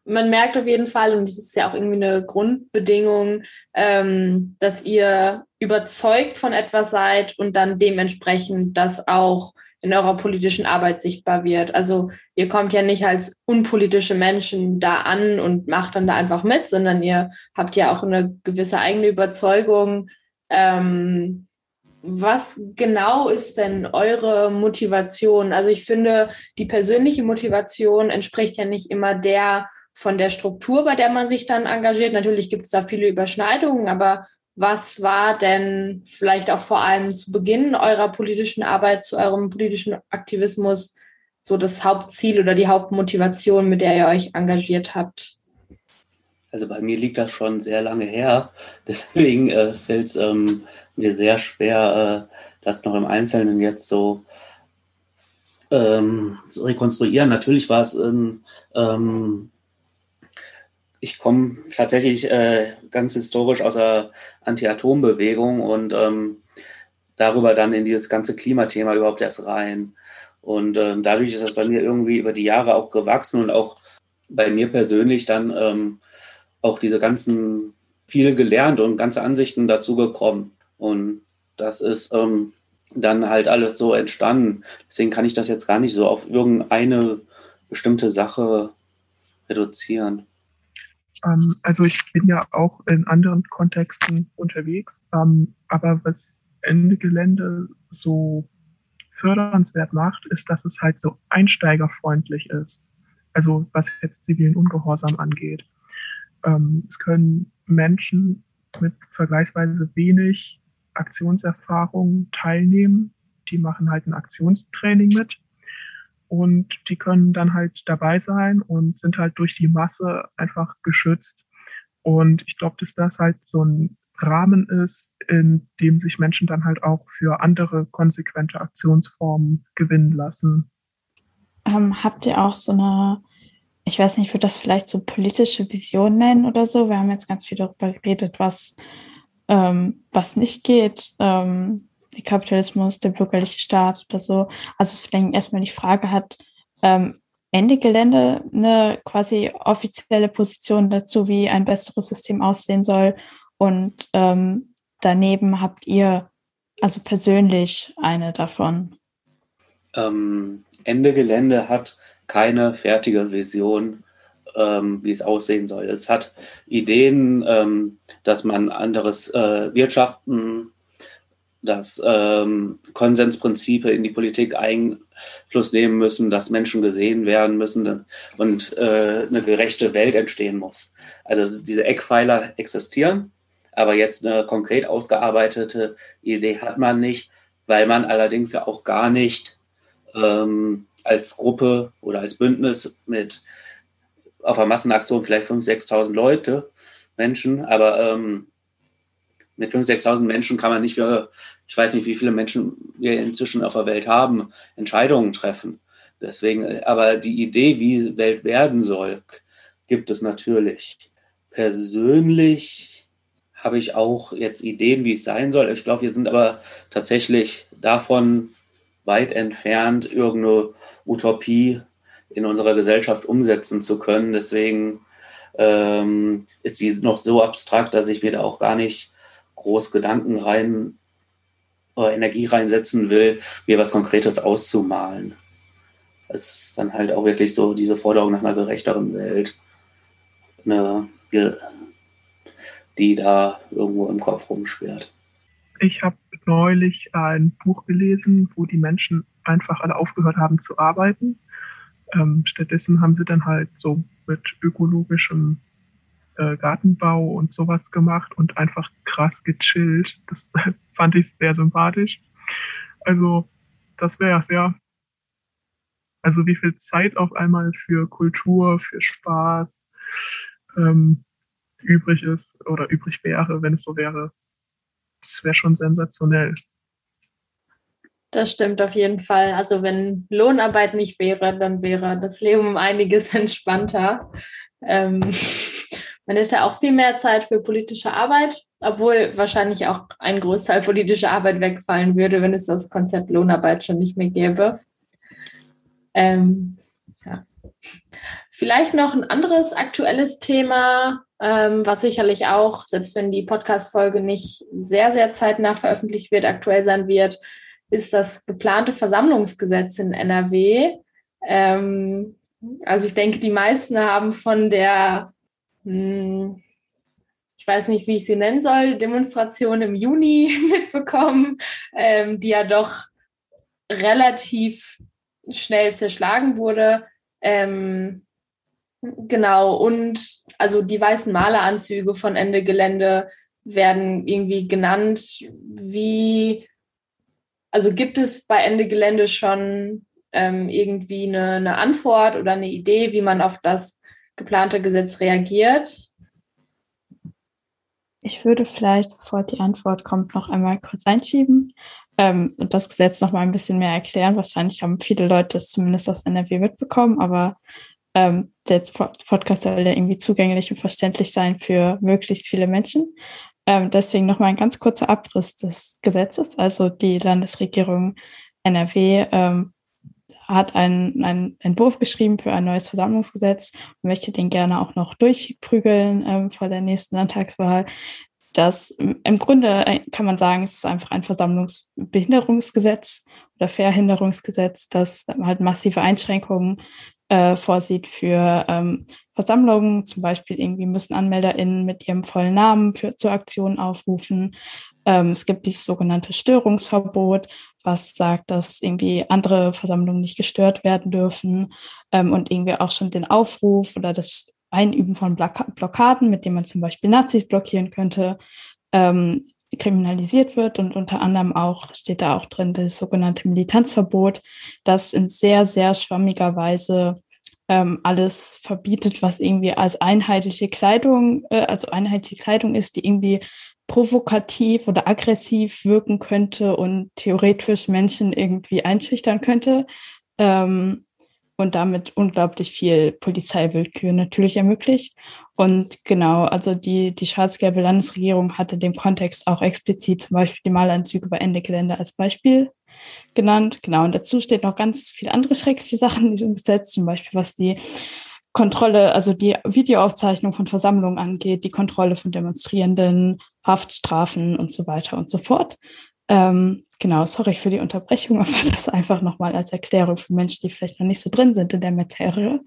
man merkt auf jeden Fall, und das ist ja auch irgendwie eine Grundbedingung, ähm, dass ihr überzeugt von etwas seid und dann dementsprechend das auch in eurer politischen Arbeit sichtbar wird. Also ihr kommt ja nicht als unpolitische Menschen da an und macht dann da einfach mit, sondern ihr habt ja auch eine gewisse eigene Überzeugung. Ähm, was genau ist denn eure Motivation? Also ich finde, die persönliche Motivation entspricht ja nicht immer der von der Struktur, bei der man sich dann engagiert. Natürlich gibt es da viele Überschneidungen, aber was war denn vielleicht auch vor allem zu Beginn eurer politischen Arbeit, zu eurem politischen Aktivismus so das Hauptziel oder die Hauptmotivation, mit der ihr euch engagiert habt? Also bei mir liegt das schon sehr lange her. Deswegen äh, fällt es ähm, mir sehr schwer, äh, das noch im Einzelnen jetzt so ähm, zu rekonstruieren. Natürlich war es ein ähm, ich komme tatsächlich äh, ganz historisch aus der Anti-Atom-Bewegung und ähm, darüber dann in dieses ganze Klimathema überhaupt erst rein. Und ähm, dadurch ist das bei mir irgendwie über die Jahre auch gewachsen und auch bei mir persönlich dann ähm, auch diese ganzen viel gelernt und ganze Ansichten dazu gekommen. Und das ist ähm, dann halt alles so entstanden. Deswegen kann ich das jetzt gar nicht so auf irgendeine bestimmte Sache reduzieren. Ähm, also ich bin ja auch in anderen Kontexten unterwegs, ähm, aber was Ende Gelände so fördernswert macht, ist, dass es halt so einsteigerfreundlich ist. Also was jetzt zivilen Ungehorsam angeht. Ähm, es können Menschen mit vergleichsweise wenig Aktionserfahrung teilnehmen. Die machen halt ein Aktionstraining mit und die können dann halt dabei sein und sind halt durch die Masse einfach geschützt. Und ich glaube, dass das halt so ein Rahmen ist, in dem sich Menschen dann halt auch für andere konsequente Aktionsformen gewinnen lassen. Ähm, habt ihr auch so eine, ich weiß nicht, ich würde das vielleicht so politische Vision nennen oder so? Wir haben jetzt ganz viel darüber geredet, was, ähm, was nicht geht. Ähm, der Kapitalismus, der bürgerliche Staat oder so. Also es vielleicht erstmal die Frage hat, ähm, Ende Gelände eine quasi offizielle Position dazu, wie ein besseres System aussehen soll. Und ähm, daneben habt ihr also persönlich eine davon. Ähm, Ende Gelände hat keine fertige Vision, ähm, wie es aussehen soll. Es hat Ideen, ähm, dass man anderes äh, Wirtschaften dass ähm, Konsensprinzipe in die Politik Einfluss nehmen müssen, dass Menschen gesehen werden müssen und äh, eine gerechte Welt entstehen muss. Also diese Eckpfeiler existieren, aber jetzt eine konkret ausgearbeitete Idee hat man nicht, weil man allerdings ja auch gar nicht ähm, als Gruppe oder als Bündnis mit auf einer Massenaktion vielleicht 5.000, 6.000 Leute, Menschen, aber ähm, mit 5.000, 6.000 Menschen kann man nicht für, ich weiß nicht, wie viele Menschen wir inzwischen auf der Welt haben, Entscheidungen treffen. Deswegen, aber die Idee, wie Welt werden soll, gibt es natürlich. Persönlich habe ich auch jetzt Ideen, wie es sein soll. Ich glaube, wir sind aber tatsächlich davon weit entfernt, irgendeine Utopie in unserer Gesellschaft umsetzen zu können. Deswegen ähm, ist die noch so abstrakt, dass ich mir da auch gar nicht groß Gedanken rein, äh, Energie reinsetzen will, mir was Konkretes auszumalen. Es ist dann halt auch wirklich so diese Forderung nach einer gerechteren Welt, eine, die da irgendwo im Kopf rumschwirrt. Ich habe neulich ein Buch gelesen, wo die Menschen einfach alle aufgehört haben zu arbeiten. Ähm, stattdessen haben sie dann halt so mit ökologischem äh, Gartenbau und sowas gemacht und einfach krass gechillt. Das fand ich sehr sympathisch. Also das wäre ja sehr, also wie viel Zeit auf einmal für Kultur, für Spaß ähm, übrig ist oder übrig wäre, wenn es so wäre. Das wäre schon sensationell. Das stimmt auf jeden Fall. Also wenn Lohnarbeit nicht wäre, dann wäre das Leben um einiges entspannter. Ähm, man hätte auch viel mehr Zeit für politische Arbeit, obwohl wahrscheinlich auch ein Großteil politischer Arbeit wegfallen würde, wenn es das Konzept Lohnarbeit schon nicht mehr gäbe. Ähm, ja. Vielleicht noch ein anderes aktuelles Thema, ähm, was sicherlich auch, selbst wenn die Podcast-Folge nicht sehr, sehr zeitnah veröffentlicht wird, aktuell sein wird, ist das geplante Versammlungsgesetz in NRW. Ähm, also ich denke, die meisten haben von der, hm, ich weiß nicht, wie ich sie nennen soll, Demonstration im Juni mitbekommen, ähm, die ja doch relativ schnell zerschlagen wurde. Ähm, genau, und also die weißen Maleranzüge von Ende Gelände werden irgendwie genannt. Wie, also gibt es bei Ende Gelände schon ähm, irgendwie eine, eine Antwort oder eine Idee, wie man auf das geplante Gesetz reagiert? Ich würde vielleicht, bevor die Antwort kommt, noch einmal kurz einschieben ähm, und das Gesetz noch mal ein bisschen mehr erklären. Wahrscheinlich haben viele Leute es zumindest aus NRW mitbekommen, aber ähm, der Podcast soll ja irgendwie zugänglich und verständlich sein für möglichst viele Menschen. Ähm, deswegen noch mal ein ganz kurzer Abriss des Gesetzes. Also die Landesregierung NRW ähm, hat einen, einen Entwurf geschrieben für ein neues Versammlungsgesetz und möchte den gerne auch noch durchprügeln ähm, vor der nächsten Landtagswahl. Das im Grunde äh, kann man sagen, es ist einfach ein Versammlungsbehinderungsgesetz oder Verhinderungsgesetz, das halt massive Einschränkungen äh, vorsieht für ähm, Versammlungen. Zum Beispiel irgendwie müssen AnmelderInnen mit ihrem vollen Namen für, zur Aktion aufrufen. Ähm, es gibt dieses sogenannte Störungsverbot, was sagt, dass irgendwie andere Versammlungen nicht gestört werden dürfen ähm, und irgendwie auch schon den Aufruf oder das Einüben von Blockaden, mit denen man zum Beispiel Nazis blockieren könnte, ähm, kriminalisiert wird. Und unter anderem auch steht da auch drin das sogenannte Militanzverbot, das in sehr, sehr schwammiger Weise ähm, alles verbietet, was irgendwie als einheitliche Kleidung, äh, also einheitliche Kleidung ist, die irgendwie provokativ oder aggressiv wirken könnte und theoretisch Menschen irgendwie einschüchtern könnte. Ähm, und damit unglaublich viel Polizeiwillkür natürlich ermöglicht. Und genau, also die, die schwarz-gelbe Landesregierung hatte dem Kontext auch explizit zum Beispiel die Malanzüge bei Ende Gelände als Beispiel genannt. Genau, und dazu steht noch ganz viele andere schreckliche Sachen in diesem Gesetz, zum Beispiel was die Kontrolle, also die Videoaufzeichnung von Versammlungen angeht, die Kontrolle von Demonstrierenden, Haftstrafen und so weiter und so fort. Ähm, genau, sorry für die Unterbrechung, aber das einfach nochmal als Erklärung für Menschen, die vielleicht noch nicht so drin sind in der Materie.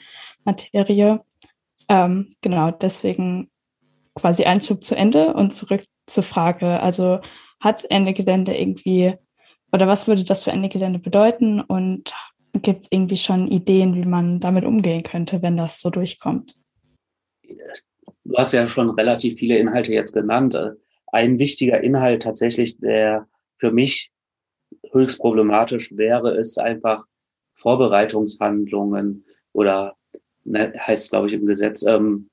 Materie. Ähm, genau, deswegen quasi Einschub zu Ende und zurück zur Frage. Also hat Ende Gelände irgendwie, oder was würde das für Ende Gelände bedeuten und gibt es irgendwie schon Ideen, wie man damit umgehen könnte, wenn das so durchkommt? Du hast ja schon relativ viele Inhalte jetzt genannt. Ein wichtiger Inhalt tatsächlich, der für mich höchst problematisch wäre es einfach Vorbereitungshandlungen oder ne, heißt glaube ich im Gesetz, ähm,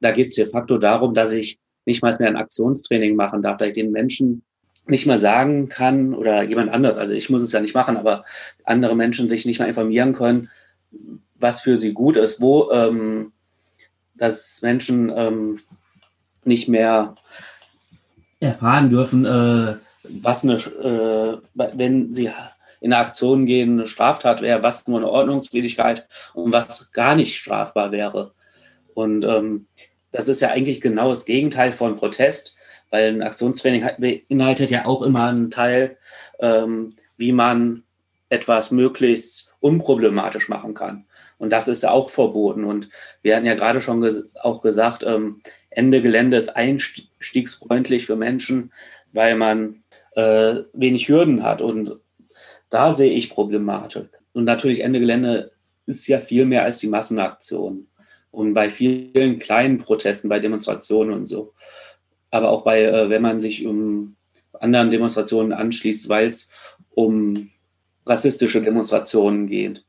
da geht es de facto darum, dass ich nicht mal mehr ein Aktionstraining machen darf, da ich den Menschen nicht mal sagen kann oder jemand anders, also ich muss es ja nicht machen, aber andere Menschen sich nicht mal informieren können, was für sie gut ist, wo ähm, dass Menschen ähm, nicht mehr erfahren dürfen, äh, was eine, äh, wenn sie in eine Aktion gehen, eine Straftat wäre, was nur eine Ordnungswidrigkeit und was gar nicht strafbar wäre. Und ähm, das ist ja eigentlich genau das Gegenteil von Protest, weil ein Aktionstraining beinhaltet ja auch immer einen Teil, ähm, wie man etwas möglichst unproblematisch machen kann. Und das ist ja auch verboten. Und wir hatten ja gerade schon ges auch gesagt, ähm, Ende Gelände ist einstiegsfreundlich für Menschen, weil man äh, wenig Hürden hat. Und da sehe ich Problematik. Und natürlich Ende Gelände ist ja viel mehr als die Massenaktion. Und bei vielen kleinen Protesten, bei Demonstrationen und so. Aber auch bei, äh, wenn man sich um anderen Demonstrationen anschließt, weil es um rassistische Demonstrationen geht.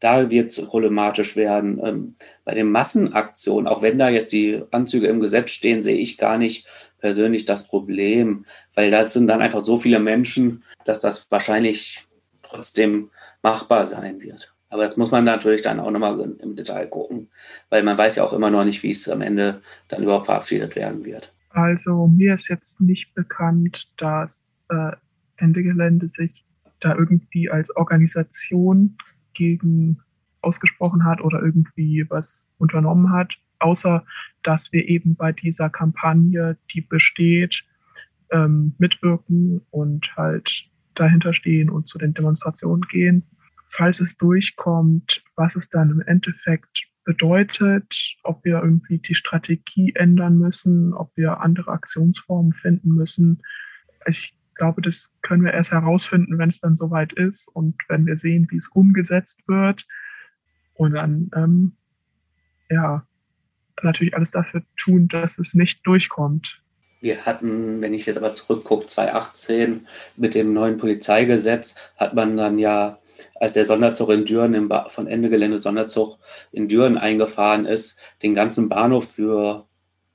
Da wird es problematisch werden. Ähm, bei den Massenaktionen, auch wenn da jetzt die Anzüge im Gesetz stehen, sehe ich gar nicht, persönlich das Problem, weil das sind dann einfach so viele Menschen, dass das wahrscheinlich trotzdem machbar sein wird. Aber das muss man natürlich dann auch nochmal im Detail gucken, weil man weiß ja auch immer noch nicht, wie es am Ende dann überhaupt verabschiedet werden wird. Also mir ist jetzt nicht bekannt, dass äh, Ende Gelände sich da irgendwie als Organisation gegen ausgesprochen hat oder irgendwie was unternommen hat, außer dass wir eben bei dieser Kampagne, die besteht, ähm, mitwirken und halt dahinter stehen und zu den Demonstrationen gehen. Falls es durchkommt, was es dann im Endeffekt bedeutet, ob wir irgendwie die Strategie ändern müssen, ob wir andere Aktionsformen finden müssen. Ich glaube, das können wir erst herausfinden, wenn es dann soweit ist und wenn wir sehen, wie es umgesetzt wird. Und dann, ähm, ja, natürlich alles dafür tun, dass es nicht durchkommt. Wir hatten, wenn ich jetzt aber zurückgucke, 2018 mit dem neuen Polizeigesetz hat man dann ja, als der Sonderzug in Düren, im von Ende Gelände Sonderzug in Düren eingefahren ist, den ganzen Bahnhof für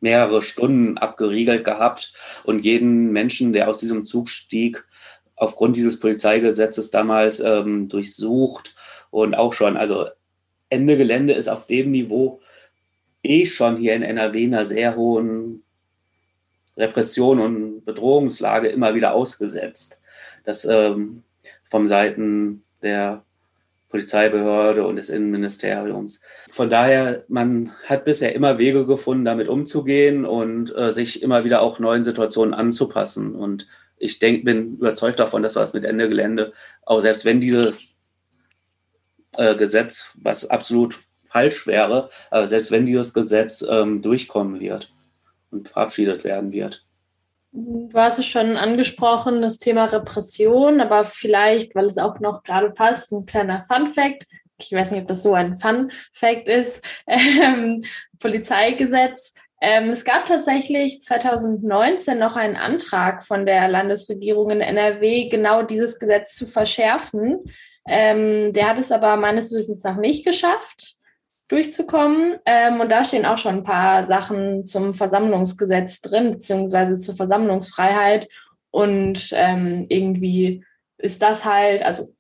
mehrere Stunden abgeriegelt gehabt und jeden Menschen, der aus diesem Zug stieg, aufgrund dieses Polizeigesetzes damals ähm, durchsucht und auch schon, also Ende Gelände ist auf dem Niveau eh schon hier in NRW einer sehr hohen Repression und Bedrohungslage immer wieder ausgesetzt. Das ähm, vom Seiten der Polizeibehörde und des Innenministeriums. Von daher, man hat bisher immer Wege gefunden, damit umzugehen und äh, sich immer wieder auch neuen Situationen anzupassen. Und ich denk, bin überzeugt davon, dass was mit Ende Gelände, auch selbst wenn dieses äh, Gesetz, was absolut falsch wäre, aber selbst wenn dieses Gesetz ähm, durchkommen wird und verabschiedet werden wird. Du hast es schon angesprochen, das Thema Repression, aber vielleicht, weil es auch noch gerade passt, ein kleiner Fun Fact. Ich weiß nicht, ob das so ein Fun Fact ist. Ähm, Polizeigesetz. Ähm, es gab tatsächlich 2019 noch einen Antrag von der Landesregierung in NRW, genau dieses Gesetz zu verschärfen. Ähm, der hat es aber meines Wissens nach nicht geschafft durchzukommen. Ähm, und da stehen auch schon ein paar Sachen zum Versammlungsgesetz drin, beziehungsweise zur Versammlungsfreiheit. Und ähm, irgendwie ist das halt, also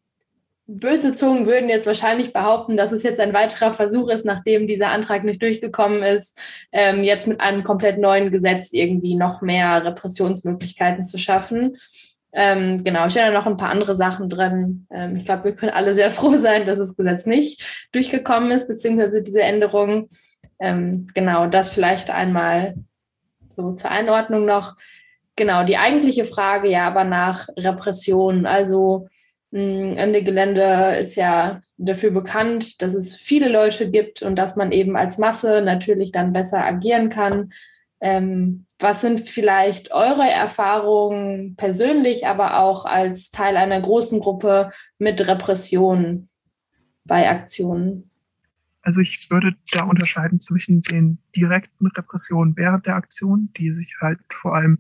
böse Zungen würden jetzt wahrscheinlich behaupten, dass es jetzt ein weiterer Versuch ist, nachdem dieser Antrag nicht durchgekommen ist, ähm, jetzt mit einem komplett neuen Gesetz irgendwie noch mehr Repressionsmöglichkeiten zu schaffen. Ähm, genau, stehen da noch ein paar andere Sachen drin. Ähm, ich glaube, wir können alle sehr froh sein, dass das Gesetz nicht durchgekommen ist, beziehungsweise diese Änderung. Ähm, genau, das vielleicht einmal so zur Einordnung noch. Genau, die eigentliche Frage ja aber nach Repression. Also mh, Ende Gelände ist ja dafür bekannt, dass es viele Leute gibt und dass man eben als Masse natürlich dann besser agieren kann. Ähm, was sind vielleicht eure Erfahrungen persönlich, aber auch als Teil einer großen Gruppe mit Repressionen bei Aktionen? Also ich würde da unterscheiden zwischen den direkten Repressionen während der Aktion, die sich halt vor allem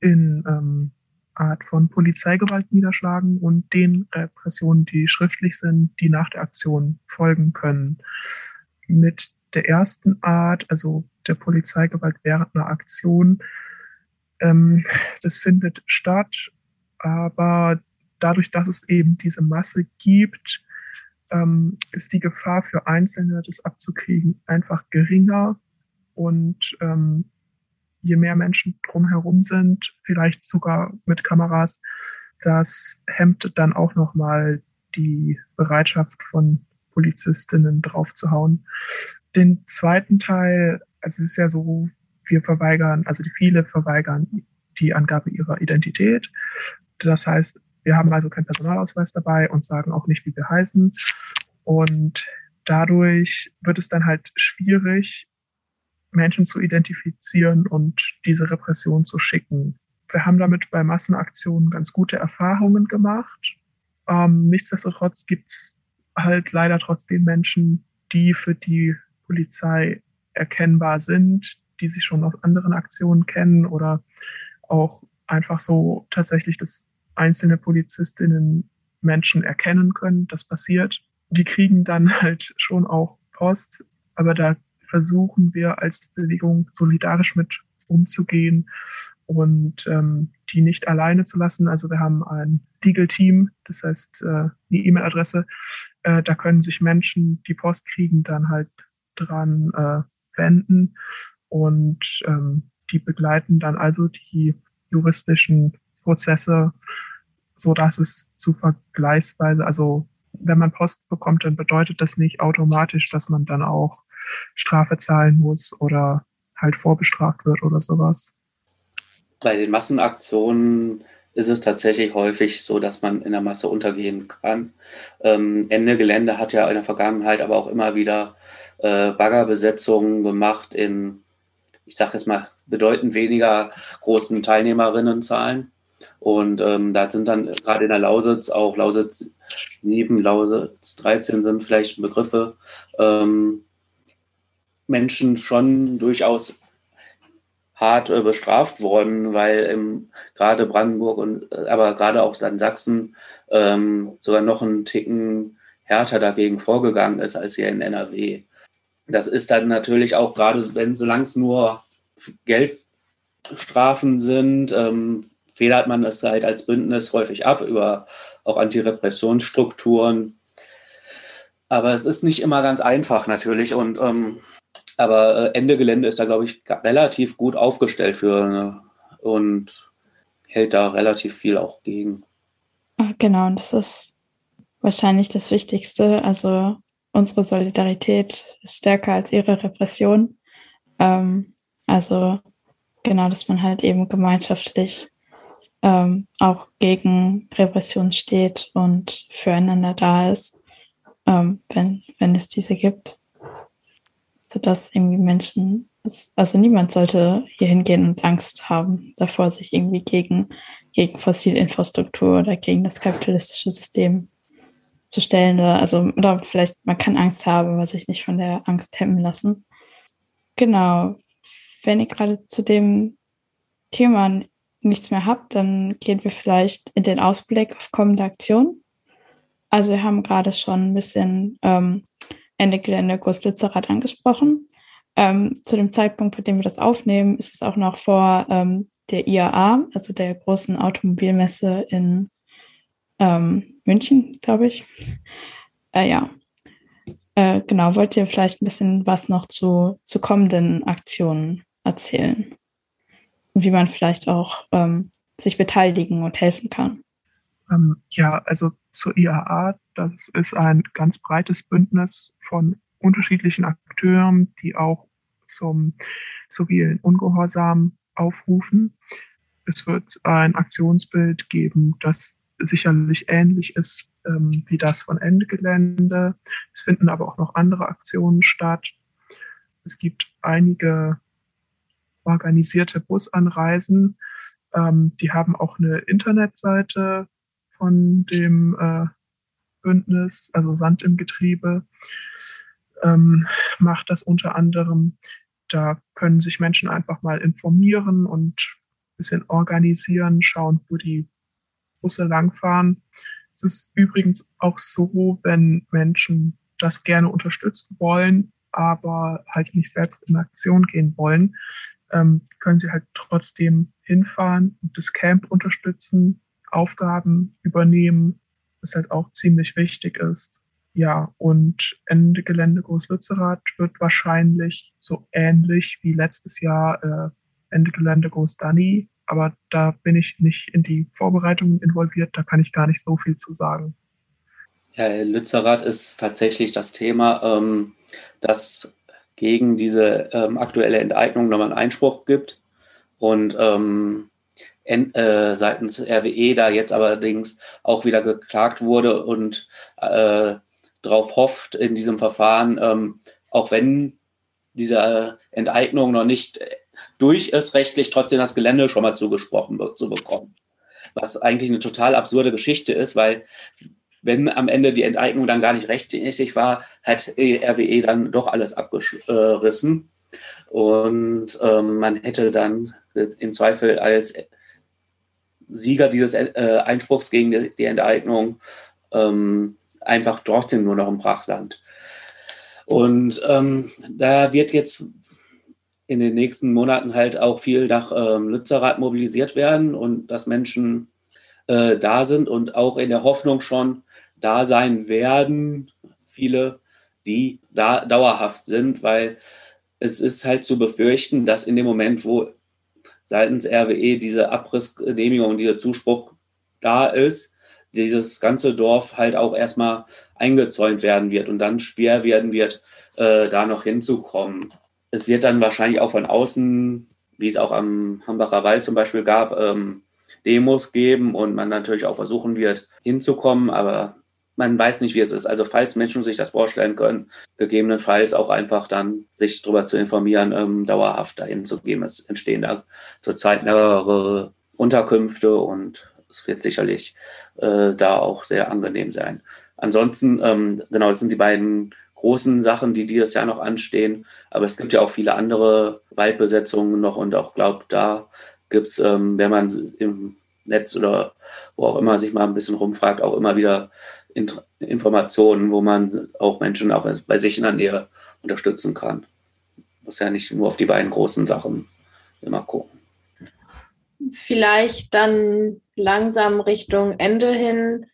in ähm, Art von Polizeigewalt niederschlagen und den Repressionen, die schriftlich sind, die nach der Aktion folgen können. Mit der ersten Art, also der Polizeigewalt während einer Aktion. Ähm, das findet statt, aber dadurch, dass es eben diese Masse gibt, ähm, ist die Gefahr für Einzelne, das abzukriegen, einfach geringer. Und ähm, je mehr Menschen drumherum sind, vielleicht sogar mit Kameras, das hemmt dann auch nochmal die Bereitschaft von Polizistinnen draufzuhauen. Den zweiten Teil also es ist ja so, wir verweigern, also die viele verweigern die Angabe ihrer Identität. Das heißt, wir haben also keinen Personalausweis dabei und sagen auch nicht, wie wir heißen. Und dadurch wird es dann halt schwierig, Menschen zu identifizieren und diese Repression zu schicken. Wir haben damit bei Massenaktionen ganz gute Erfahrungen gemacht. Ähm, nichtsdestotrotz gibt es halt leider trotzdem Menschen, die für die Polizei erkennbar sind, die sich schon aus anderen Aktionen kennen oder auch einfach so tatsächlich das einzelne Polizistinnen Menschen erkennen können. Das passiert. Die kriegen dann halt schon auch Post, aber da versuchen wir als Bewegung solidarisch mit umzugehen und ähm, die nicht alleine zu lassen. Also wir haben ein Legal Team, das heißt äh, die E-Mail-Adresse, Äh, da können sich Menschen, die Post kriegen, dann halt dran äh, wenden und ähm, die begleiten dann also die juristischen Prozesse, so dass es zu vergleichsweise, also wenn man Post bekommt, dann bedeutet das nicht automatisch, dass man dann auch Strafe zahlen muss oder halt vorbestraft wird oder sowas. Bei den Massenaktionen ist es tatsächlich häufig so, dass man in der Masse untergehen kann. Ähm, Ende Gelände hat ja in der Vergangenheit aber auch immer wieder äh, Baggerbesetzungen gemacht in, ich sage jetzt mal, bedeutend weniger großen Teilnehmerinnenzahlen. Und ähm, da sind dann gerade in der Lausitz auch Lausitz 7, Lausitz 13 sind vielleicht Begriffe, ähm, Menschen schon durchaus hart äh, bestraft worden, weil ähm, gerade Brandenburg und äh, aber gerade auch dann Sachsen ähm, sogar noch einen Ticken härter dagegen vorgegangen ist als hier in NRW. Das ist dann natürlich auch gerade, wenn solange es nur Geldstrafen sind, ähm, federt man es halt als Bündnis häufig ab über auch Antirepressionsstrukturen. Aber es ist nicht immer ganz einfach natürlich und ähm, aber äh, Ende Gelände ist da, glaube ich, relativ gut aufgestellt für ne, und hält da relativ viel auch gegen. Genau, und das ist wahrscheinlich das Wichtigste. Also unsere Solidarität ist stärker als ihre Repression. Ähm, also genau, dass man halt eben gemeinschaftlich ähm, auch gegen Repression steht und füreinander da ist, ähm, wenn, wenn es diese gibt sodass irgendwie Menschen, also niemand sollte hier hingehen und Angst haben davor, sich irgendwie gegen, gegen Fossilinfrastruktur oder gegen das kapitalistische System zu stellen. Oder, also, oder vielleicht, man kann Angst haben, aber sich nicht von der Angst hemmen lassen. Genau. Wenn ihr gerade zu dem Thema nichts mehr habt, dann gehen wir vielleicht in den Ausblick auf kommende Aktionen. Also wir haben gerade schon ein bisschen ähm, Ende Gelände Groß-Lützerath angesprochen. Ähm, zu dem Zeitpunkt, bei dem wir das aufnehmen, ist es auch noch vor ähm, der IAA, also der großen Automobilmesse in ähm, München, glaube ich. Äh, ja, äh, genau. Wollt ihr vielleicht ein bisschen was noch zu, zu kommenden Aktionen erzählen? Wie man vielleicht auch ähm, sich beteiligen und helfen kann? Ähm, ja, also zur IAA, das ist ein ganz breites Bündnis von unterschiedlichen Akteuren, die auch zum zivilen Ungehorsam aufrufen. Es wird ein Aktionsbild geben, das sicherlich ähnlich ist ähm, wie das von Ende Gelände. Es finden aber auch noch andere Aktionen statt. Es gibt einige organisierte Busanreisen. Ähm, die haben auch eine Internetseite von dem äh, Bündnis, also Sand im Getriebe ähm, macht das unter anderem. Da können sich Menschen einfach mal informieren und ein bisschen organisieren, schauen, wo die Busse langfahren. Es ist übrigens auch so, wenn Menschen das gerne unterstützen wollen, aber halt nicht selbst in Aktion gehen wollen, ähm, können sie halt trotzdem hinfahren und das Camp unterstützen, Aufgaben übernehmen, was halt auch ziemlich wichtig ist. Ja, und Ende Gelände Groß-Lützerath wird wahrscheinlich so ähnlich wie letztes Jahr äh, Ende Gelände Groß-Danny. Aber da bin ich nicht in die Vorbereitungen involviert, da kann ich gar nicht so viel zu sagen. Ja, Lützerath ist tatsächlich das Thema, ähm, dass gegen diese ähm, aktuelle Enteignung nochmal einen Einspruch gibt. Und ähm, en, äh, seitens RWE da jetzt allerdings auch wieder geklagt wurde und äh, darauf hofft in diesem Verfahren, ähm, auch wenn diese Enteignung noch nicht durch ist, rechtlich trotzdem das Gelände schon mal zugesprochen wird, zu bekommen. Was eigentlich eine total absurde Geschichte ist, weil wenn am Ende die Enteignung dann gar nicht rechtmäßig war, hat RWE dann doch alles abgerissen. Und ähm, man hätte dann im Zweifel als Sieger dieses äh, Einspruchs gegen die, die Enteignung ähm, einfach trotzdem nur noch ein Brachland. Und ähm, da wird jetzt in den nächsten Monaten halt auch viel nach ähm, Lützerath mobilisiert werden und dass Menschen äh, da sind und auch in der Hoffnung schon da sein werden, viele, die da dauerhaft sind, weil es ist halt zu befürchten, dass in dem Moment, wo seitens RWE diese Abrissgenehmigung, dieser Zuspruch da ist, dieses ganze Dorf halt auch erstmal eingezäunt werden wird und dann schwer werden wird, äh, da noch hinzukommen. Es wird dann wahrscheinlich auch von außen, wie es auch am Hambacher Wald zum Beispiel gab, ähm, Demos geben und man natürlich auch versuchen wird, hinzukommen, aber man weiß nicht, wie es ist. Also falls Menschen sich das vorstellen können, gegebenenfalls auch einfach dann sich darüber zu informieren, ähm, dauerhaft dahin zu gehen. Es entstehen da zurzeit mehrere Unterkünfte und es wird sicherlich äh, da auch sehr angenehm sein. Ansonsten, ähm, genau, das sind die beiden großen Sachen, die dieses Jahr noch anstehen. Aber es gibt ja auch viele andere Waldbesetzungen noch und auch glaubt, da gibt's, ähm, wenn man im Netz oder wo auch immer sich mal ein bisschen rumfragt, auch immer wieder Int Informationen, wo man auch Menschen auch bei sich in der Nähe unterstützen kann. Muss ja nicht nur auf die beiden großen Sachen immer gucken. Vielleicht dann langsam Richtung Ende hin.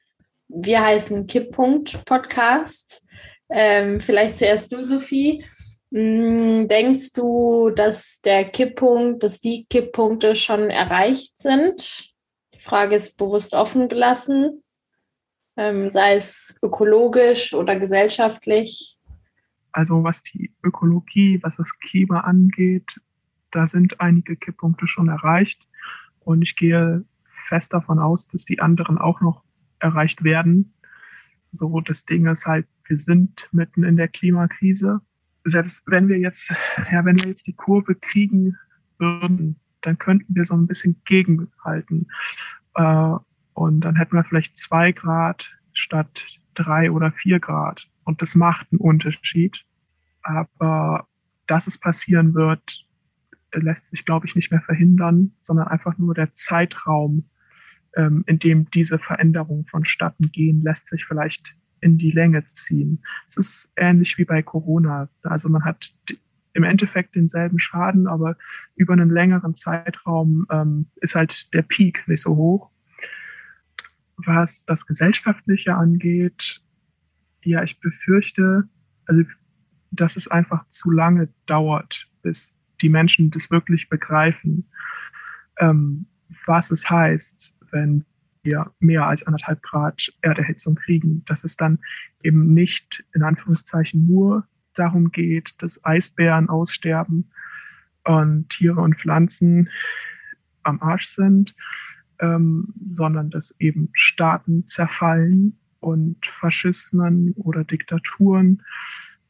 Wir heißen Kipppunkt Podcast. Ähm, vielleicht zuerst du, Sophie. Hm, denkst du, dass der Kipppunkt, dass die Kipppunkte schon erreicht sind? Die Frage ist bewusst offen gelassen, ähm, sei es ökologisch oder gesellschaftlich. Also was die Ökologie, was das Klima angeht, da sind einige Kipppunkte schon erreicht. Und ich gehe fest davon aus, dass die anderen auch noch erreicht werden. So, das Ding ist halt, wir sind mitten in der Klimakrise selbst wenn wir jetzt, ja, wenn wir jetzt die Kurve kriegen würden, dann könnten wir so ein bisschen gegenhalten. Äh, und dann hätten wir vielleicht zwei Grad statt drei oder vier Grad. Und das macht einen Unterschied. Aber dass es passieren wird, lässt sich, glaube ich, nicht mehr verhindern, sondern einfach nur der Zeitraum, ähm, in dem diese Veränderungen vonstatten gehen, lässt sich vielleicht in die Länge ziehen. Es ist ähnlich wie bei Corona. Also man hat im Endeffekt denselben Schaden, aber über einen längeren Zeitraum ähm, ist halt der Peak nicht so hoch. Was das Gesellschaftliche angeht, ja, ich befürchte, also, dass es einfach zu lange dauert, bis die Menschen das wirklich begreifen, ähm, was es heißt, wenn wir mehr als anderthalb Grad Erderhitzung kriegen, dass es dann eben nicht in Anführungszeichen nur darum geht, dass Eisbären aussterben und Tiere und Pflanzen am Arsch sind, ähm, sondern dass eben Staaten zerfallen und Faschismen oder Diktaturen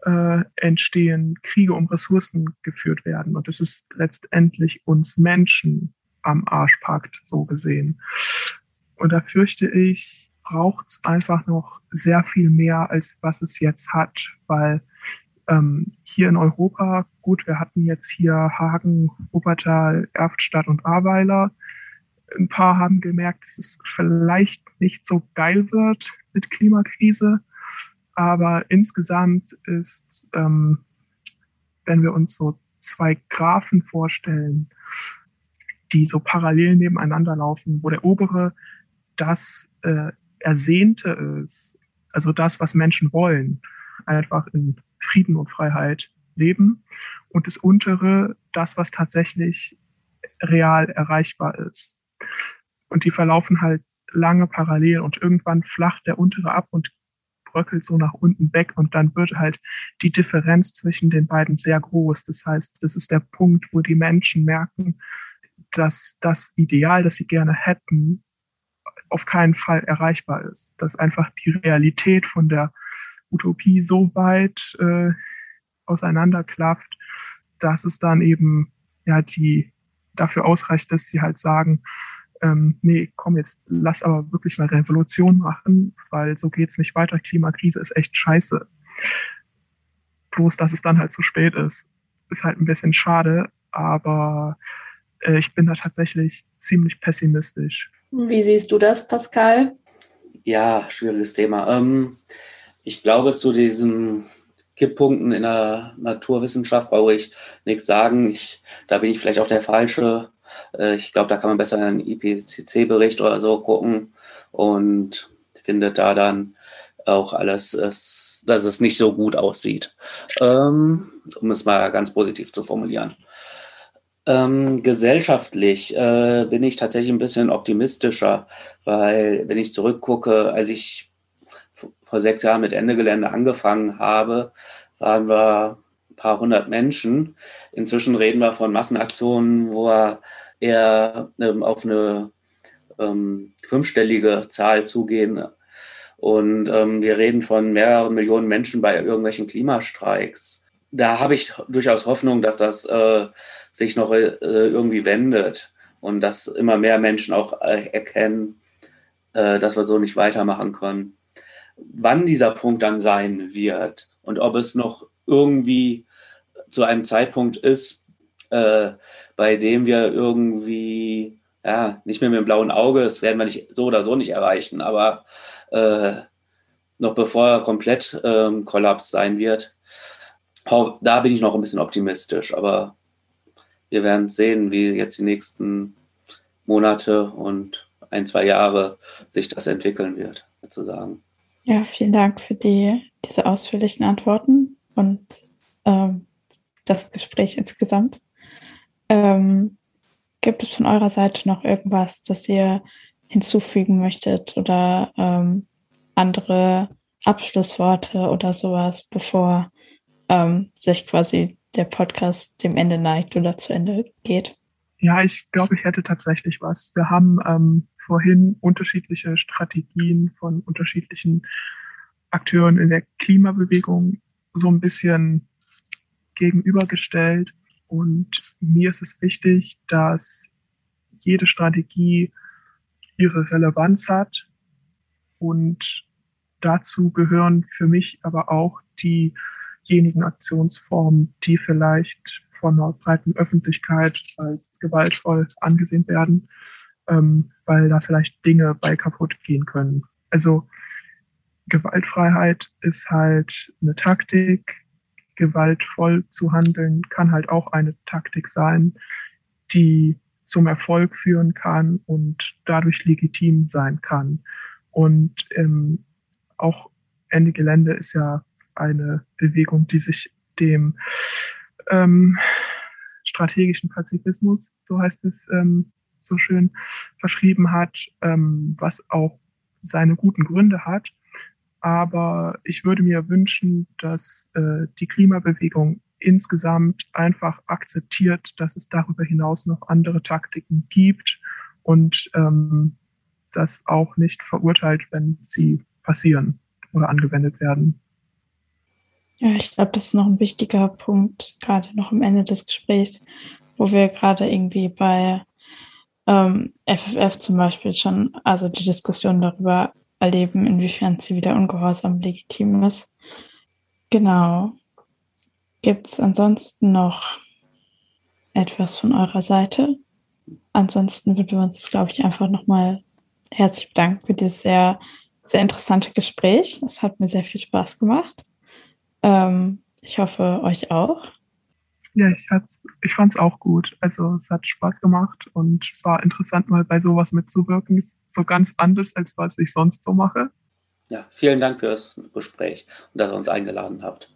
äh, entstehen, Kriege um Ressourcen geführt werden. Und es ist letztendlich uns Menschen am Arsch packt, so gesehen. Und da fürchte ich, braucht es einfach noch sehr viel mehr, als was es jetzt hat, weil ähm, hier in Europa, gut, wir hatten jetzt hier Hagen, Wuppertal, Erftstadt und Ahrweiler. Ein paar haben gemerkt, dass es vielleicht nicht so geil wird mit Klimakrise. Aber insgesamt ist, ähm, wenn wir uns so zwei Graphen vorstellen, die so parallel nebeneinander laufen, wo der obere das äh, Ersehnte ist, also das, was Menschen wollen, einfach in Frieden und Freiheit leben. Und das untere, das, was tatsächlich real erreichbar ist. Und die verlaufen halt lange parallel und irgendwann flacht der untere ab und bröckelt so nach unten weg und dann wird halt die Differenz zwischen den beiden sehr groß. Das heißt, das ist der Punkt, wo die Menschen merken, dass das Ideal, das sie gerne hätten, auf keinen Fall erreichbar ist. Dass einfach die Realität von der Utopie so weit äh, auseinanderklafft, dass es dann eben ja die dafür ausreicht, dass sie halt sagen, ähm, nee, komm jetzt, lass aber wirklich mal Revolution machen, weil so geht's nicht weiter. Klimakrise ist echt scheiße. Bloß, dass es dann halt zu spät ist, ist halt ein bisschen schade, aber äh, ich bin da tatsächlich ziemlich pessimistisch. Wie siehst du das, Pascal? Ja, schwieriges Thema. Ähm, ich glaube, zu diesen Kipppunkten in der Naturwissenschaft brauche ich nichts sagen. Ich, da bin ich vielleicht auch der Falsche. Äh, ich glaube, da kann man besser in einen IPCC-Bericht oder so gucken und findet da dann auch alles, dass es nicht so gut aussieht, ähm, um es mal ganz positiv zu formulieren. Ähm, gesellschaftlich äh, bin ich tatsächlich ein bisschen optimistischer, weil wenn ich zurückgucke, als ich vor sechs Jahren mit Ende Gelände angefangen habe, waren wir ein paar hundert Menschen. Inzwischen reden wir von Massenaktionen, wo wir eher ähm, auf eine ähm, fünfstellige Zahl zugehen. Und ähm, wir reden von mehreren Millionen Menschen bei irgendwelchen Klimastreiks. Da habe ich durchaus Hoffnung, dass das äh, sich noch äh, irgendwie wendet und dass immer mehr Menschen auch äh, erkennen, äh, dass wir so nicht weitermachen können. Wann dieser Punkt dann sein wird und ob es noch irgendwie zu einem Zeitpunkt ist, äh, bei dem wir irgendwie ja, nicht mehr mit dem blauen Auge, das werden wir nicht so oder so nicht erreichen, aber äh, noch bevor er komplett ähm, Kollaps sein wird, da bin ich noch ein bisschen optimistisch, aber wir werden sehen, wie jetzt die nächsten Monate und ein, zwei Jahre sich das entwickeln wird, sozusagen. Ja, vielen Dank für die, diese ausführlichen Antworten und ähm, das Gespräch insgesamt. Ähm, Gibt es von eurer Seite noch irgendwas, das ihr hinzufügen möchtet oder ähm, andere Abschlussworte oder sowas, bevor ähm, sich quasi der Podcast dem Ende neigt oder zu Ende geht? Ja, ich glaube, ich hätte tatsächlich was. Wir haben ähm, vorhin unterschiedliche Strategien von unterschiedlichen Akteuren in der Klimabewegung so ein bisschen gegenübergestellt. Und mir ist es wichtig, dass jede Strategie ihre Relevanz hat. Und dazu gehören für mich aber auch diejenigen Aktionsformen, die vielleicht von einer breiten Öffentlichkeit als gewaltvoll angesehen werden, ähm, weil da vielleicht Dinge bei kaputt gehen können. Also Gewaltfreiheit ist halt eine Taktik, gewaltvoll zu handeln, kann halt auch eine Taktik sein, die zum Erfolg führen kann und dadurch legitim sein kann. Und ähm, auch Ende Gelände ist ja eine Bewegung, die sich dem ähm, strategischen Pazifismus, so heißt es ähm, so schön, verschrieben hat, ähm, was auch seine guten Gründe hat. Aber ich würde mir wünschen, dass äh, die Klimabewegung insgesamt einfach akzeptiert, dass es darüber hinaus noch andere Taktiken gibt und ähm, das auch nicht verurteilt, wenn sie passieren oder angewendet werden. Ja, ich glaube, das ist noch ein wichtiger Punkt, gerade noch am Ende des Gesprächs, wo wir gerade irgendwie bei ähm, FFF zum Beispiel schon, also die Diskussion darüber erleben, inwiefern wieder Ungehorsam legitim ist. Genau. Gibt es ansonsten noch etwas von eurer Seite? Ansonsten würden wir uns, glaube ich, einfach nochmal herzlich bedanken für dieses sehr, sehr interessante Gespräch. Es hat mir sehr viel Spaß gemacht. Ähm, ich hoffe, euch auch. Ja, ich, ich fand es auch gut. Also es hat Spaß gemacht und war interessant, mal bei sowas mitzuwirken. Ist so ganz anders, als was ich sonst so mache. Ja, vielen Dank für das Gespräch und dass ihr uns eingeladen habt.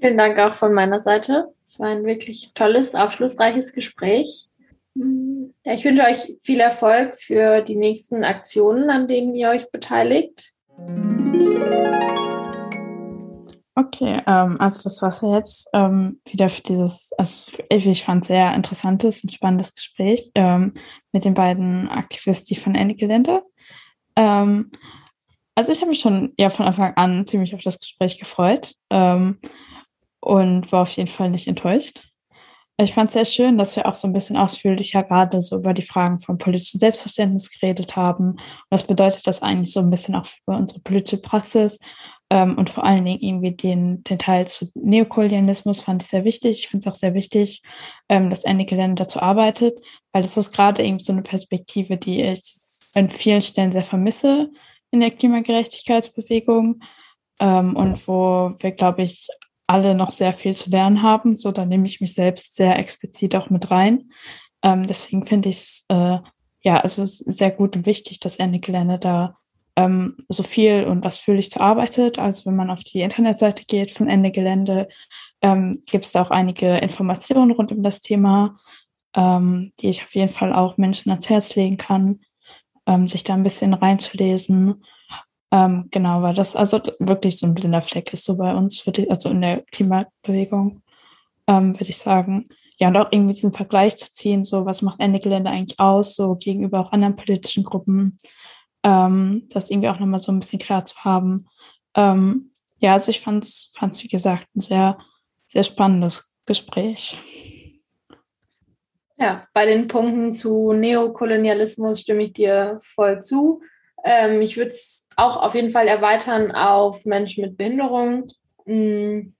Vielen Dank auch von meiner Seite. Es war ein wirklich tolles, aufschlussreiches Gespräch. Ja, ich wünsche euch viel Erfolg für die nächsten Aktionen, an denen ihr euch beteiligt. Okay, ähm, also das war es ja jetzt ähm, wieder für dieses, also ich fand sehr interessantes und spannendes Gespräch ähm, mit den beiden Aktivisten von Ende Gelände. Ähm, also ich habe mich schon ja von Anfang an ziemlich auf das Gespräch gefreut ähm, und war auf jeden Fall nicht enttäuscht. Ich fand es sehr schön, dass wir auch so ein bisschen ausführlicher gerade so über die Fragen vom politischen Selbstverständnis geredet haben. Was bedeutet das eigentlich so ein bisschen auch für unsere politische Praxis ähm, und vor allen Dingen irgendwie den, den Teil zu Neokolonialismus fand ich sehr wichtig. Ich finde es auch sehr wichtig, ähm, dass Ende Gelände dazu arbeitet, weil das ist gerade irgendwie so eine Perspektive, die ich an vielen Stellen sehr vermisse in der Klimagerechtigkeitsbewegung ähm, und wo wir, glaube ich, alle noch sehr viel zu lernen haben. So, da nehme ich mich selbst sehr explizit auch mit rein. Ähm, deswegen finde ich es äh, ja also sehr gut und wichtig, dass Ende Gelände da ähm, so viel und ausführlich zu arbeitet. Also wenn man auf die Internetseite geht von Ende Gelände, ähm, gibt es da auch einige Informationen rund um das Thema, ähm, die ich auf jeden Fall auch Menschen ans Herz legen kann, ähm, sich da ein bisschen reinzulesen. Ähm, genau, weil das also wirklich so ein blinder Fleck ist so bei uns, ich, also in der Klimabewegung, ähm, würde ich sagen. Ja, und auch irgendwie diesen Vergleich zu ziehen, so was macht Ende Gelände eigentlich aus, so gegenüber auch anderen politischen Gruppen, ähm, das irgendwie auch nochmal so ein bisschen klar zu haben. Ähm, ja, also ich fand es, wie gesagt, ein sehr, sehr spannendes Gespräch. Ja, bei den Punkten zu Neokolonialismus stimme ich dir voll zu. Ähm, ich würde es auch auf jeden Fall erweitern auf Menschen mit Behinderung. Hm,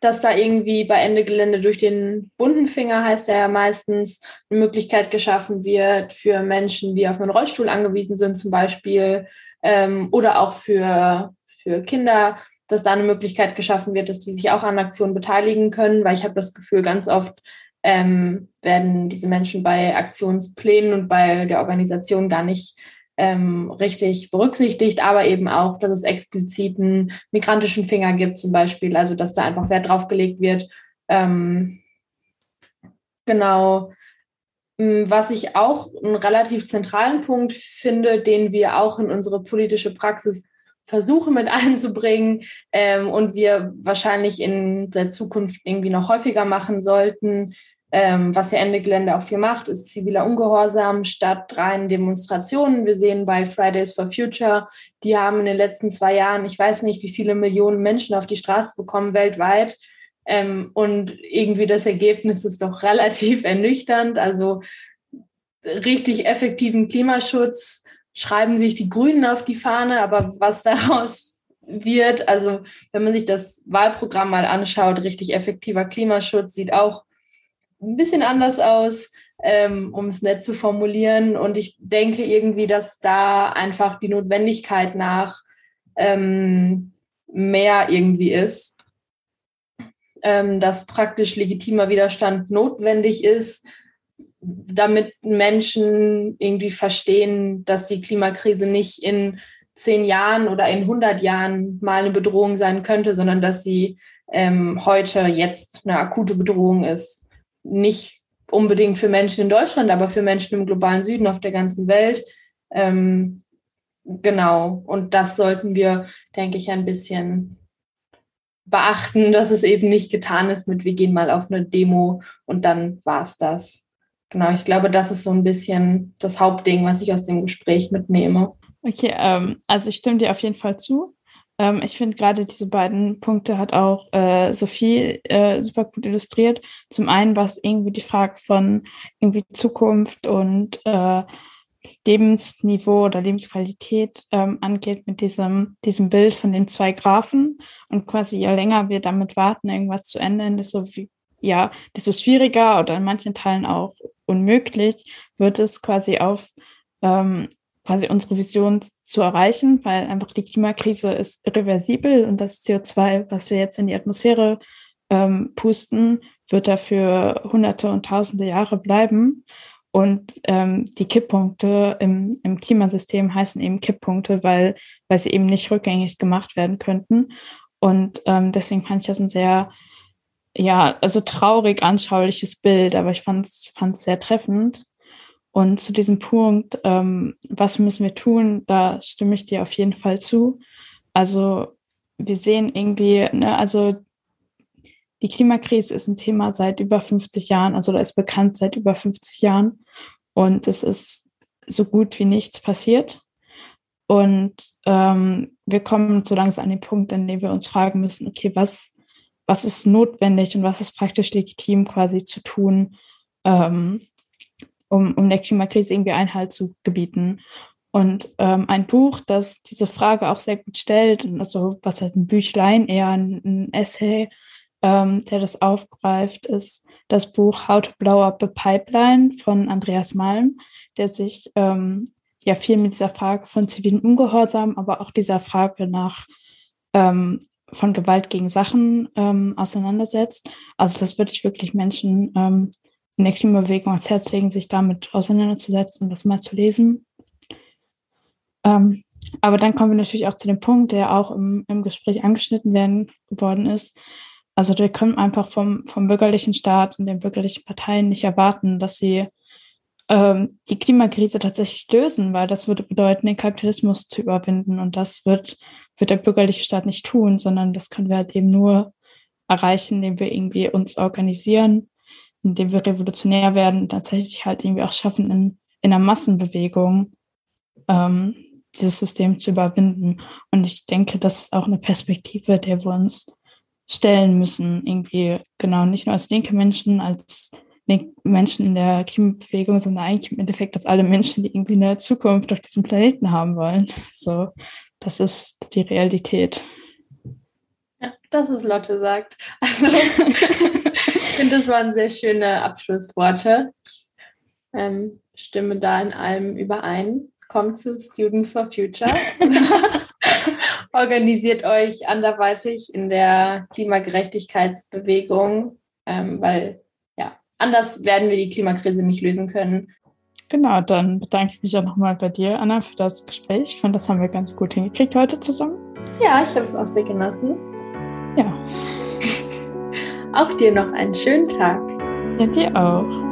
dass da irgendwie bei Ende Gelände durch den bunten Finger heißt er ja meistens eine Möglichkeit geschaffen wird für Menschen, die auf einen Rollstuhl angewiesen sind zum Beispiel ähm, oder auch für, für Kinder, dass da eine Möglichkeit geschaffen wird, dass die sich auch an Aktionen beteiligen können, weil ich habe das Gefühl, ganz oft ähm, werden diese Menschen bei Aktionsplänen und bei der Organisation gar nicht ähm, richtig berücksichtigt, aber eben auch, dass es explizit einen migrantischen Finger gibt zum Beispiel, also dass da einfach Wert drauf gelegt wird. Ähm, genau. Hm, was ich auch einen relativ zentralen Punkt finde, den wir auch in unsere politische Praxis versuchen mit einzubringen ähm, und wir wahrscheinlich in der Zukunft irgendwie noch häufiger machen sollten, ähm, was ja Ende Gelände auch viel macht, ist ziviler Ungehorsam statt reinen Demonstrationen. Wir sehen bei Fridays for Future, die haben in den letzten zwei Jahren, ich weiß nicht, wie viele Millionen Menschen auf die Straße bekommen weltweit. Ähm, und irgendwie das Ergebnis ist doch relativ ernüchternd. Also richtig effektiven Klimaschutz schreiben sich die Grünen auf die Fahne, aber was daraus wird, also wenn man sich das Wahlprogramm mal anschaut, richtig effektiver Klimaschutz sieht auch ein bisschen anders aus, ähm, um es nett zu formulieren. Und ich denke irgendwie, dass da einfach die Notwendigkeit nach ähm, mehr irgendwie ist, ähm, dass praktisch legitimer Widerstand notwendig ist, damit Menschen irgendwie verstehen, dass die Klimakrise nicht in zehn Jahren oder in 100 Jahren mal eine Bedrohung sein könnte, sondern dass sie ähm, heute, jetzt eine akute Bedrohung ist nicht unbedingt für Menschen in Deutschland, aber für Menschen im globalen Süden auf der ganzen Welt. Ähm, genau. Und das sollten wir, denke ich, ein bisschen beachten, dass es eben nicht getan ist mit, wir gehen mal auf eine Demo und dann war es das. Genau, ich glaube, das ist so ein bisschen das Hauptding, was ich aus dem Gespräch mitnehme. Okay, ähm, also ich stimme dir auf jeden Fall zu. Ähm, ich finde gerade diese beiden Punkte hat auch äh, Sophie äh, super gut illustriert. Zum einen, was irgendwie die Frage von irgendwie Zukunft und äh, Lebensniveau oder Lebensqualität ähm, angeht mit diesem, diesem Bild von den zwei Graphen. Und quasi je länger wir damit warten, irgendwas zu ändern, desto, ja, desto schwieriger oder in manchen Teilen auch unmöglich wird es quasi auf ähm, quasi unsere Vision zu erreichen, weil einfach die Klimakrise ist irreversibel und das CO2, was wir jetzt in die Atmosphäre ähm, pusten, wird dafür hunderte und tausende Jahre bleiben. Und ähm, die Kipppunkte im, im Klimasystem heißen eben Kipppunkte, weil, weil sie eben nicht rückgängig gemacht werden könnten. Und ähm, deswegen fand ich das ein sehr, ja, also traurig anschauliches Bild, aber ich fand es sehr treffend. Und zu diesem Punkt, ähm, was müssen wir tun, da stimme ich dir auf jeden Fall zu. Also wir sehen irgendwie, ne, also die Klimakrise ist ein Thema seit über 50 Jahren, also da ist bekannt seit über 50 Jahren und es ist so gut wie nichts passiert. Und ähm, wir kommen so langsam an den Punkt, an dem wir uns fragen müssen, okay, was, was ist notwendig und was ist praktisch legitim quasi zu tun, ähm, um, um der Klimakrise irgendwie Einhalt zu gebieten. Und ähm, ein Buch, das diese Frage auch sehr gut stellt, also was heißt ein Büchlein, eher ein, ein Essay, ähm, der das aufgreift, ist das Buch How to Blow Up a Pipeline von Andreas Malm, der sich ähm, ja viel mit dieser Frage von zivilen Ungehorsam, aber auch dieser Frage nach ähm, von Gewalt gegen Sachen ähm, auseinandersetzt. Also das würde ich wirklich Menschen ähm, in der Klimabewegung ans Herz legen, sich damit auseinanderzusetzen und das mal zu lesen. Ähm, aber dann kommen wir natürlich auch zu dem Punkt, der auch im, im Gespräch angeschnitten werden worden ist. Also wir können einfach vom, vom bürgerlichen Staat und den bürgerlichen Parteien nicht erwarten, dass sie ähm, die Klimakrise tatsächlich lösen, weil das würde bedeuten, den Kapitalismus zu überwinden. Und das wird, wird der bürgerliche Staat nicht tun, sondern das können wir halt eben nur erreichen, indem wir irgendwie uns organisieren, indem wir revolutionär werden, tatsächlich halt irgendwie auch schaffen, in, in einer Massenbewegung ähm, dieses System zu überwinden. Und ich denke, das ist auch eine Perspektive, der wir uns stellen müssen, irgendwie, genau, nicht nur als linke Menschen, als Menschen in der Klimabewegung, sondern eigentlich im Endeffekt als alle Menschen, die irgendwie eine Zukunft auf diesem Planeten haben wollen. So, das ist die Realität. Ja, das, was Lotte sagt. Also, finde, das waren sehr schöne Abschlussworte. Ähm, stimme da in allem überein. Kommt zu Students for Future. Organisiert euch anderweitig in der Klimagerechtigkeitsbewegung, ähm, weil ja, anders werden wir die Klimakrise nicht lösen können. Genau, dann bedanke ich mich auch nochmal bei dir, Anna, für das Gespräch. Ich fand, das haben wir ganz gut hingekriegt heute zusammen. Ja, ich habe es auch sehr genossen. Ja. Auch dir noch einen schönen Tag. Ja, dir auch.